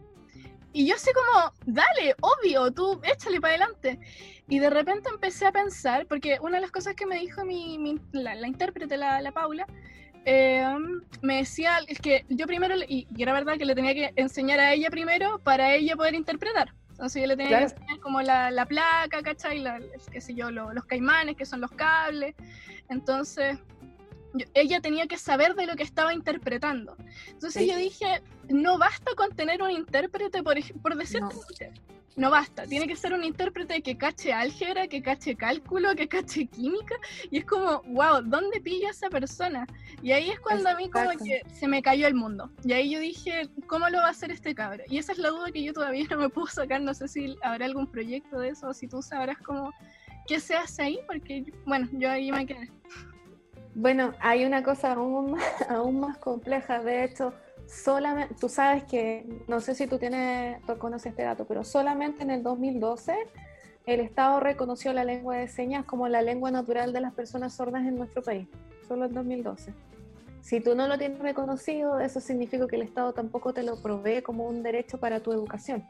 Y yo así como, dale, obvio, tú échale para adelante. Y de repente empecé a pensar, porque una de las cosas que me dijo mi, la, intérprete, la, la Paula, eh, me decía es que yo primero, y, era verdad que le tenía que enseñar a ella primero para ella poder interpretar. Entonces yo le tenía que enseñar como la, la placa, ¿cachai? La, qué sé yo, los caimanes, que son los cables. Entonces ella tenía que saber de lo que estaba interpretando. Entonces yo dije, no basta con tener un intérprete, por, por decirte, no. Basta, tiene que ser un intérprete que cache álgebra, que cache cálculo, que cache química, y es como, wow, ¿dónde pilla esa persona? Y ahí es cuando a mí como que se me cayó el mundo, y ahí yo dije, ¿cómo lo va a hacer este cabro? Y esa es la duda que yo todavía no me puedo sacar, no sé si habrá algún proyecto de eso, o si tú sabrás cómo, qué se hace ahí, porque, bueno, yo ahí me quedé. Bueno, hay una cosa aún más, aún más compleja. De hecho, solamente, tú sabes que, no sé si tú tienes, tú conoces este dato, pero solamente en el 2012 el Estado reconoció la lengua de señas como la lengua natural de las personas sordas en nuestro país. Solo en 2012. Si tú no lo tienes reconocido, eso significa que el Estado tampoco te lo provee como un derecho para tu educación.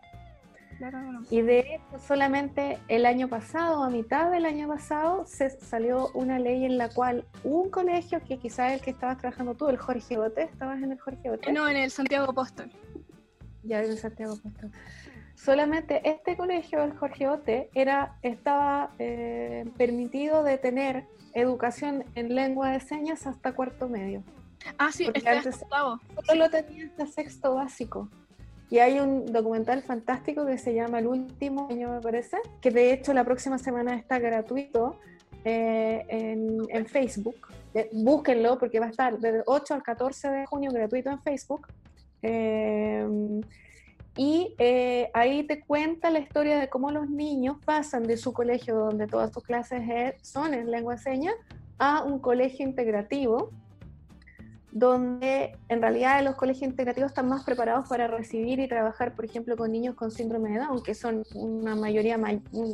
Y de hecho, solamente el año pasado, a mitad del año pasado, se salió una ley en la cual un colegio, que quizás el que estabas trabajando tú, el Jorge Bote, ¿estabas en el Jorge Bote? No, en el Santiago Apóstol. Ya en el Santiago Apóstol. Solamente este colegio, el Jorge Bote, era, estaba eh, permitido de tener educación en lengua de señas hasta cuarto medio. Ah, sí, Porque este antes octavo. Solo lo tenía hasta sexto básico. Y hay un documental fantástico que se llama El último año, me parece, que de hecho la próxima semana está gratuito eh, en, Facebook. Eh, búsquenlo porque va a estar del 8 al 14 de junio gratuito en Facebook. Eh, y eh, ahí te cuenta la historia de cómo los niños pasan de su colegio, donde todas sus clases son en lengua de señas, a un colegio integrativo, donde en realidad los colegios integrativos están más preparados para recibir y trabajar, por ejemplo, con niños con síndrome de Down, que son una, mayoría,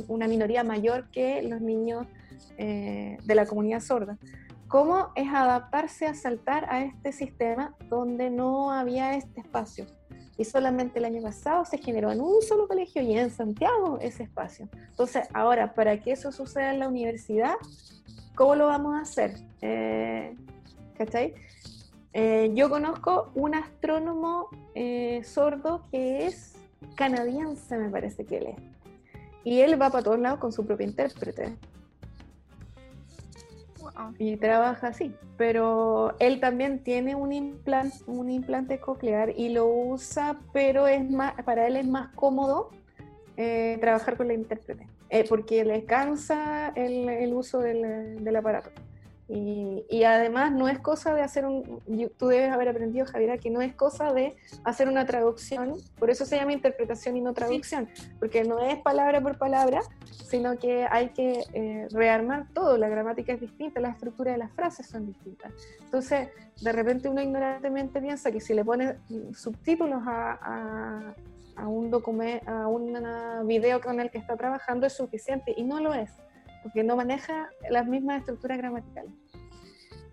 una minoría mayor que los niños eh, de la comunidad sorda. ¿Cómo es adaptarse a saltar a este sistema donde no había este espacio? Y solamente el año pasado se generó en un solo colegio y en Santiago ese espacio. Entonces, ahora, para que eso suceda en la universidad, ¿cómo lo vamos a hacer? Eh, ¿Cachai? Eh, yo conozco un astrónomo eh, sordo que es canadiense, me parece que él es. Y él va para todos lados con su propio intérprete. Wow. Y trabaja así. Pero él también tiene un implante, un implante coclear y lo usa, pero es más, para él es más cómodo eh, trabajar con la intérprete. Porque le cansa el, el uso del, del aparato. Y, y, además no es cosa de hacer un, tú debes haber aprendido Javiera que no es cosa de hacer una traducción, por eso se llama interpretación y no traducción, sí. porque no es palabra por palabra, sino que hay que eh, rearmar todo, la gramática es distinta, la estructura de las frases son distintas. Entonces, de repente uno ignorantemente piensa que si le pone subtítulos a, a, a un documento, a un video con el que está trabajando es suficiente y no lo es porque no maneja las mismas estructuras gramaticales.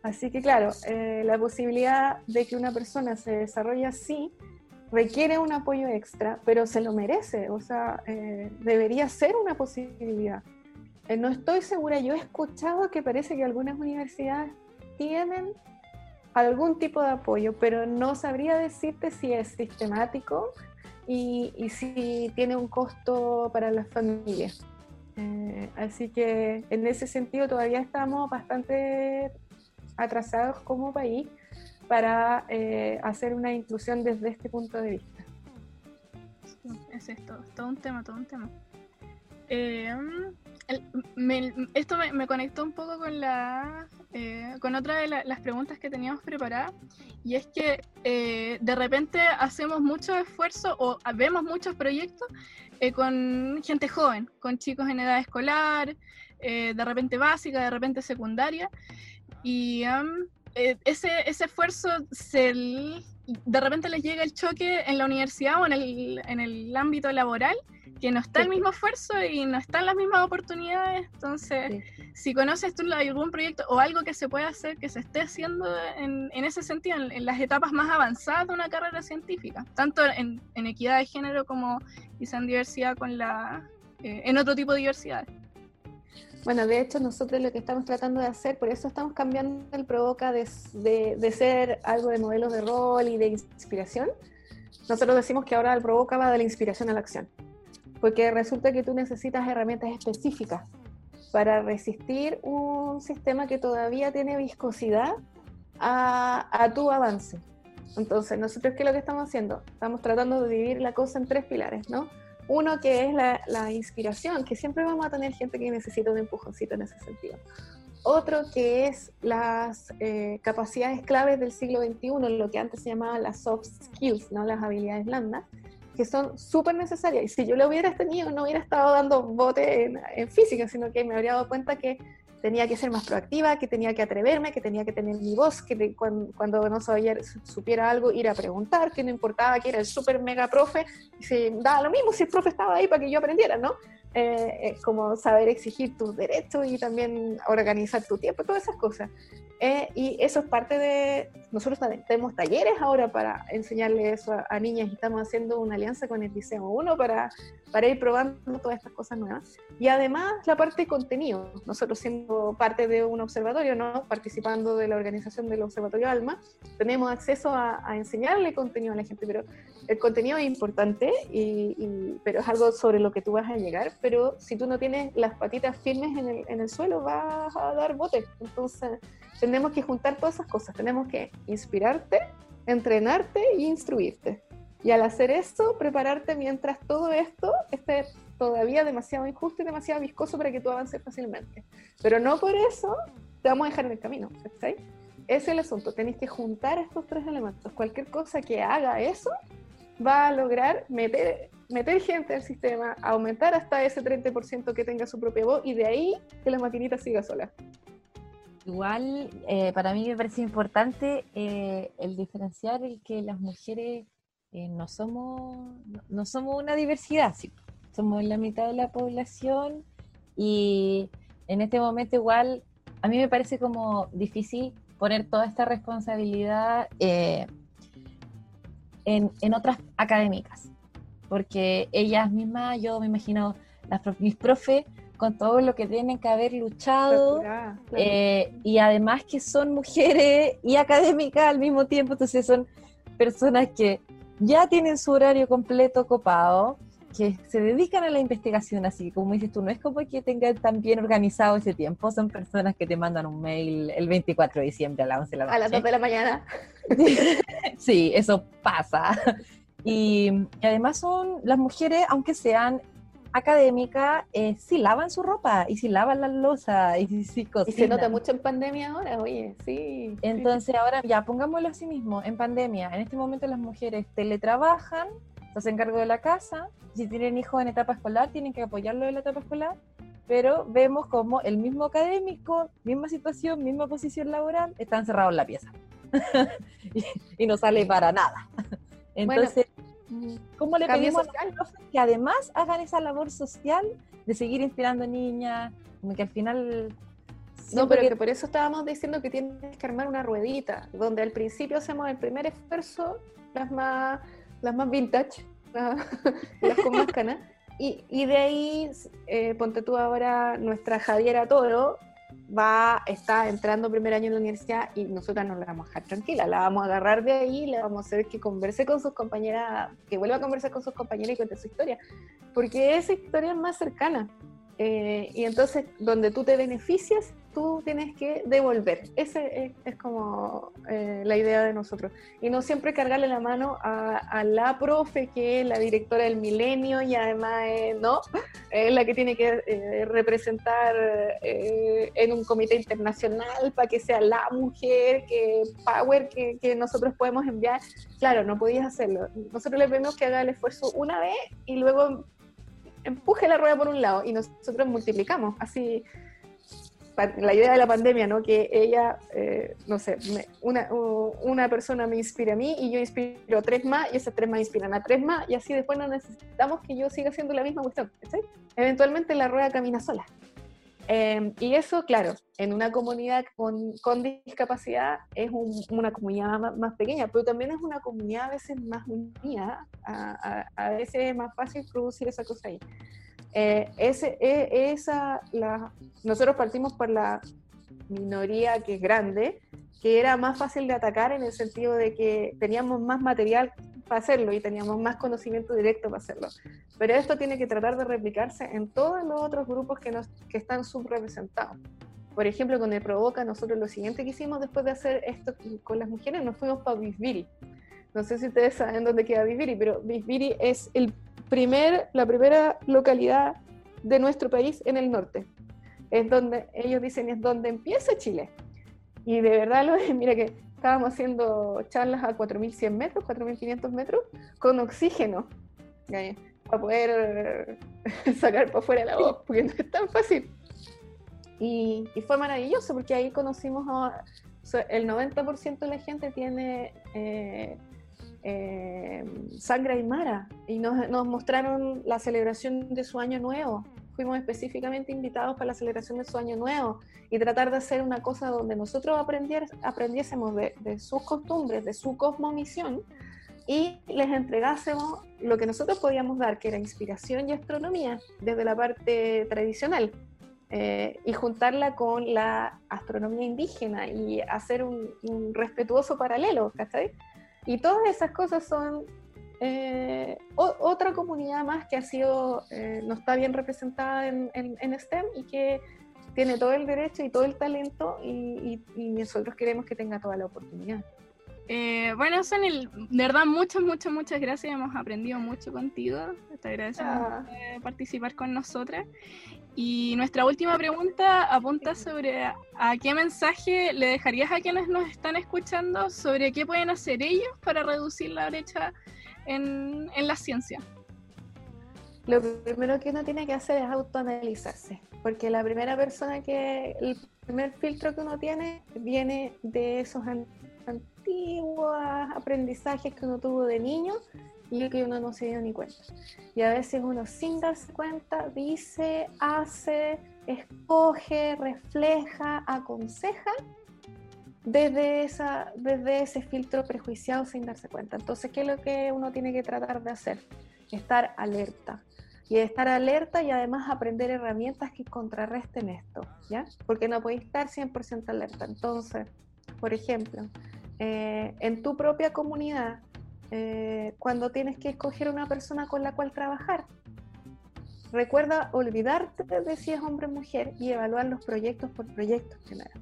Así que claro, eh, la posibilidad de que una persona se desarrolle así requiere un apoyo extra, pero se lo merece, o sea, eh, debería ser una posibilidad. Eh, no estoy segura, yo he escuchado que parece que algunas universidades tienen algún tipo de apoyo, pero no sabría decirte si es sistemático y, y si tiene un costo para las familias. Eh, así que en ese sentido todavía estamos bastante atrasados como país para eh, hacer una inclusión desde este punto de vista. Sí, es esto, todo un tema, todo un tema. Eh, el, me, esto me, me, conectó un poco con la eh, con otra de la, las preguntas que teníamos preparadas y es que eh, de repente hacemos mucho esfuerzo o vemos muchos proyectos eh, con gente joven, con chicos en edad escolar, de repente básica, de repente secundaria y um, ese, ese esfuerzo se, de repente les llega el choque en la universidad o en el, en el ámbito laboral que no está el mismo esfuerzo y no están las mismas oportunidades. Entonces, sí. si conoces tú algún proyecto o algo que se puede hacer, que se esté haciendo en, en ese sentido, en, en, las etapas más avanzadas de una carrera científica, tanto en, en equidad de género como quizá en diversidad con la, eh, en otro tipo de diversidad. Bueno, de hecho nosotros lo que estamos tratando de hacer, por eso estamos cambiando el Provoca de, de, de ser algo de modelos de rol y de inspiración. Nosotros decimos que ahora el Provoca va de la inspiración a la acción porque resulta que tú necesitas herramientas específicas para resistir un sistema que todavía tiene viscosidad a, a, tu avance. Entonces, nosotros, ¿qué es lo que estamos haciendo? Estamos tratando de dividir la cosa en tres pilares, ¿no? Uno que es la, la inspiración, que siempre vamos a tener gente que necesita un empujoncito en ese sentido. Otro que es las eh, capacidades claves del siglo XXI, lo que antes se llamaba las soft skills, ¿no? las habilidades blandas que son súper necesarias. Y si yo lo hubiera tenido, no hubiera estado dando bote en, en, física, sino que me habría dado cuenta que tenía que ser más proactiva, que tenía que atreverme, que tenía que tener mi voz, que cuando, cuando, no sabía, supiera algo, ir a preguntar, que no importaba que era el súper mega profe, y se daba lo mismo si el profe estaba ahí para que yo aprendiera, ¿no? Eh, eh, como saber exigir tus derechos y también organizar tu tiempo, todas esas cosas. Eh, y eso es parte de, nosotros tenemos talleres ahora para enseñarle eso a, niñas y estamos haciendo una alianza con el Liceo 1 para, para ir probando todas estas cosas nuevas. Y además la parte de contenido, nosotros siendo parte de un observatorio, ¿no? participando de la organización del Observatorio Alma, tenemos acceso a, enseñarle contenido a la gente, pero el contenido es importante, y, pero es algo sobre lo que tú vas a llegar, pero si tú no tienes las patitas firmes en el, en el suelo vas a dar bote. Entonces tenemos que juntar todas esas cosas. Tenemos que inspirarte, entrenarte e instruirte. Y al hacer eso, prepararte mientras todo esto esté todavía demasiado injusto y demasiado viscoso para que tú avances fácilmente. Pero no por eso te vamos a dejar en el camino. Ese es el asunto. Tenéis que juntar estos tres elementos. Cualquier cosa que haga eso va a lograr meter, meter gente al sistema, aumentar hasta ese 30% que tenga su propia voz y de ahí que la maquinita siga sola. Igual, eh, para mí me parece importante eh, el diferenciar el que las mujeres eh, no somos no, somos una diversidad, somos la mitad de la población y en este momento igual a mí me parece como difícil poner toda esta responsabilidad en, en, otras académicas, porque ellas mismas, yo me imagino, las, mis profes con todo lo que tienen que haber luchado eh, y además que son mujeres y académicas al mismo tiempo, entonces son personas que ya tienen su horario completo copado, que se dedican a la investigación, así como dices tú, no es como que tengan tan bien organizado ese tiempo, son personas que te mandan un mail el 24 de diciembre a las 11 de la noche. A las 2 de la mañana. sí, eso pasa. Y, y, además son las mujeres, aunque sean académica, eh, si lavan su ropa y si lavan la losa y si cocinan. Y se nota mucho en pandemia ahora, oye, sí. Entonces ahora ya pongámoslo así mismo, en pandemia, en este momento las mujeres teletrabajan, se hacen cargo de la casa, si tienen hijos en etapa escolar tienen que apoyarlo en la etapa escolar, pero vemos como el mismo académico, misma situación, misma posición laboral, está encerrado en la pieza y, no sale para nada. Entonces... ¿Cómo le pedimos a los que además hagan esa labor social de seguir inspirando niñas? Como que al final... No, pero que... por eso estábamos diciendo que tienes que armar una ruedita, donde al principio hacemos el primer esfuerzo, las más, las más vintage, las con más canas, y, y, de ahí, eh, ponte tú ahora nuestra Javiera Toro, va, está entrando primer año en la universidad y nosotras no la vamos a dejar tranquila, la vamos a agarrar de ahí, le vamos a hacer que converse con sus compañeras, que vuelva a conversar con sus compañeras y cuente su historia, porque esa historia es más cercana. Eh, y entonces, donde tú te beneficias, tú tienes que devolver. Esa es, como eh, la idea de nosotros. Y no siempre cargarle la mano a, la profe, que es la directora del milenio y además ¿no? es la que tiene que eh, representar en un comité internacional para que sea la mujer, que power que, que, nosotros podemos enviar. Claro, no podías hacerlo. Nosotros le pedimos que haga el esfuerzo una vez y luego empuje la rueda por un lado y nosotros multiplicamos. Así, la idea de la pandemia, ¿no? Que ella, eh, no sé, una, una persona me inspira a mí y yo inspiro a tres más y esas tres más inspiran a tres más y así después no necesitamos que yo siga haciendo la misma cuestión. Eventualmente la rueda camina sola. Em, y eso, claro, en una comunidad con, con discapacidad es una comunidad más, pequeña, pero también es una comunidad a veces más unida, a, a, veces es más fácil producir esa cosa ahí. Eh, ese, e, esa, la, nosotros partimos por la minoría que es grande, que era más fácil de atacar en el sentido de que teníamos más material hacerlo y teníamos más conocimiento directo para hacerlo. Pero esto tiene que tratar de replicarse en todos los otros grupos que, nos, que están subrepresentados. Por ejemplo, con el Provoca, nosotros lo siguiente que hicimos después de hacer esto con las mujeres, nos fuimos para Bisbiri. No sé si ustedes saben dónde queda Bisbiri, pero Bisbiri es el primer, la primera localidad de nuestro país en el norte. Es donde ellos dicen es donde empieza Chile. Y de verdad, lo, mira que estábamos haciendo charlas a 4.100 metros, 4.500 metros, con oxígeno, para poder sacar para afuera la voz, porque no es tan fácil. Y, fue maravilloso, porque ahí conocimos a, el 90% de la gente tiene eh, eh, sangre aymara, y nos mostraron la celebración de su año nuevo. Fuimos específicamente invitados para la celebración de su año nuevo y tratar de hacer una cosa donde nosotros aprendiésemos de, de sus costumbres, de su cosmovisión y les entregásemos lo que nosotros podíamos dar, que era inspiración y astronomía desde la parte tradicional. Eh, y juntarla con la astronomía indígena y hacer un, un respetuoso paralelo, ¿cachai? Y todas esas cosas son eh, otra comunidad más que ha sido, eh, no está bien representada en, en, STEM y que tiene todo el derecho y todo el talento y, y nosotros queremos que tenga toda la oportunidad. Eh, bueno, Sonel, de verdad, muchas, muchas, muchas gracias. Hemos aprendido mucho contigo. Te agradecemos ah. por participar con nosotras. Y nuestra última pregunta apunta sobre a, qué mensaje le dejarías a quienes nos están escuchando sobre qué pueden hacer ellos para reducir la brecha en, la ciencia. Lo primero que uno tiene que hacer es autoanalizarse, porque la primera persona que, el primer filtro que uno tiene viene de esos antiguos aprendizajes que uno tuvo de niño y que uno no se dio ni cuenta. Y a veces uno sin darse cuenta dice, hace, escoge, refleja, aconseja desde, esa, desde ese filtro prejuiciado sin darse cuenta. Entonces, ¿qué es lo que uno tiene que tratar de hacer? Estar alerta. Y estar alerta y además aprender herramientas que contrarresten esto, ¿ya? Porque no podéis estar 100% alerta. Entonces, por ejemplo, eh, en tu propia comunidad, eh, cuando tienes que escoger una persona con la cual trabajar. Recuerda olvidarte de si es hombre o mujer y evaluar los proyectos por proyectos primero.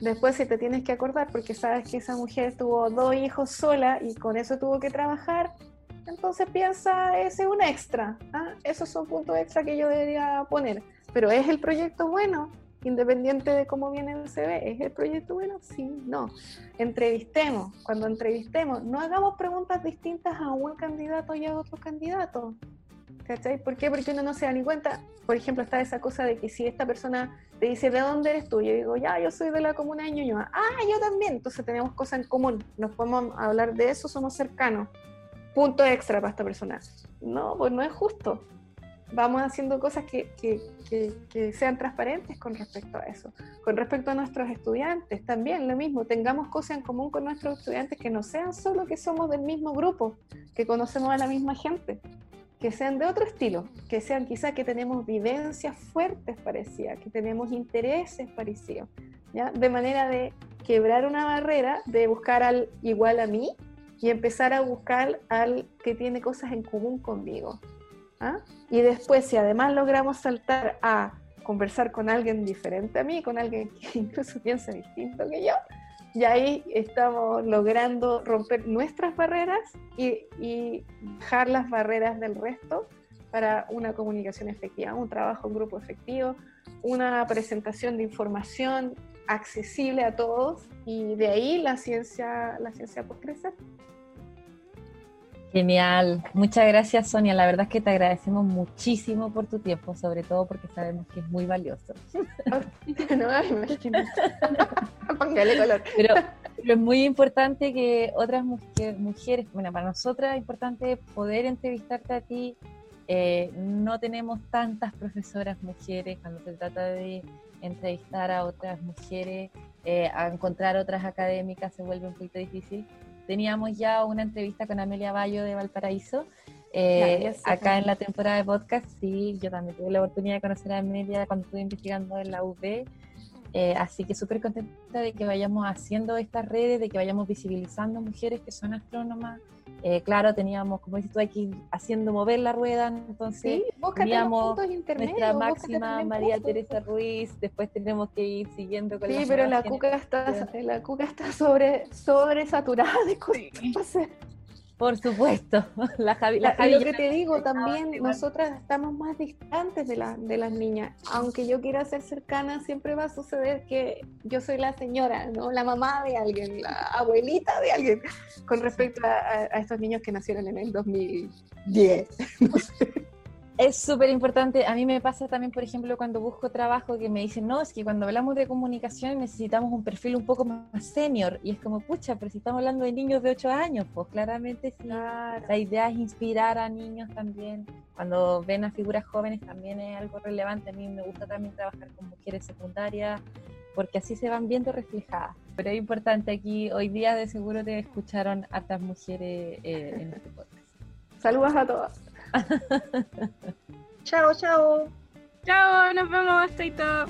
Después, si te tienes que acordar, porque sabes que esa mujer tuvo dos hijos sola y con eso tuvo que trabajar, entonces piensa, ese es un extra. ¿ah? Esos son puntos extra que yo debería poner. Pero ¿es el proyecto bueno? independiente de cómo viene el CV. ¿Es el proyecto bueno? Sí, no. Entrevistemos. Cuando entrevistemos, no hagamos preguntas distintas a un candidato y a otro candidato. ¿Cachai? ¿Por qué? Porque uno no se da ni cuenta. Por ejemplo, está esa cosa de que si esta persona te dice, ¿de dónde eres tú? Yo digo, ya, yo soy de la comuna de Ñuñoa. Ah, yo también. Entonces tenemos cosas en común. Nos podemos hablar de eso, somos cercanos. Punto extra para esta persona. No, pues no es justo vamos haciendo cosas que, sean transparentes con respecto a eso. Con respecto a nuestros estudiantes, también lo mismo, tengamos cosas en común con nuestros estudiantes que no sean solo que somos del mismo grupo, que conocemos a la misma gente, que sean de otro estilo, que sean quizá que tenemos vivencias fuertes parecidas, que tenemos intereses parecidos, ¿ya? de manera de quebrar una barrera, de buscar al igual a mí y empezar a buscar al que tiene cosas en común conmigo. ¿ah? Y después, si además logramos saltar a conversar con alguien diferente a mí, con alguien que incluso piensa distinto que yo, y ahí estamos logrando romper nuestras barreras y, y dejar las barreras del resto para una comunicación efectiva, un trabajo en grupo efectivo, una presentación de información accesible a todos y de ahí la ciencia, la ciencia puede crecer. Genial, muchas gracias Sonia, la verdad es que te agradecemos muchísimo por tu tiempo, sobre todo porque sabemos que es muy valioso. no, Póngale color. Pero, es muy importante que otras mujeres, bueno, para nosotras es importante poder entrevistarte a ti. Eh, no tenemos tantas profesoras mujeres cuando se trata de entrevistar a otras mujeres, eh, a encontrar otras académicas se vuelve un poquito difícil teníamos ya una entrevista con Amelia Bayo de Valparaíso. Eh, acá en la temporada de podcast, sí, yo también tuve la oportunidad de conocer a Amelia cuando estuve investigando en la UB. Eh, así que súper contenta de que vayamos haciendo estas redes, de que vayamos visibilizando mujeres que son astrónomas, eh, claro, teníamos, como dices tú, aquí haciendo mover la rueda, entonces teníamos nuestra máxima María Teresa Ruiz, después tenemos que ir siguiendo con Sí, pero la cuca, está, la cuca está sobre, sobre saturada de cosas. Por supuesto, la Javi. La lo que te digo también, nosotras estamos más distantes de, la, de las niñas. Aunque yo quiera ser cercana, siempre va a suceder que yo soy la señora, ¿no? La mamá de alguien, la abuelita de alguien, con respecto a, estos niños que nacieron en el 2010. Es súper importante. A mí me pasa también, por ejemplo, cuando busco trabajo que me dicen, no, es que cuando hablamos de comunicación necesitamos un perfil un poco más senior. Y es como, pucha, pero si estamos hablando de niños de 8 años, pues claramente sí. La idea es inspirar a niños también. Cuando ven a figuras jóvenes también es algo relevante. A mí me gusta también trabajar con mujeres secundarias porque así se van viendo reflejadas. Pero es importante aquí, hoy día de seguro te escucharon hartas mujeres eh, en este podcast. Saludos a todas. chao, chao. Chao, nos vemos, hasta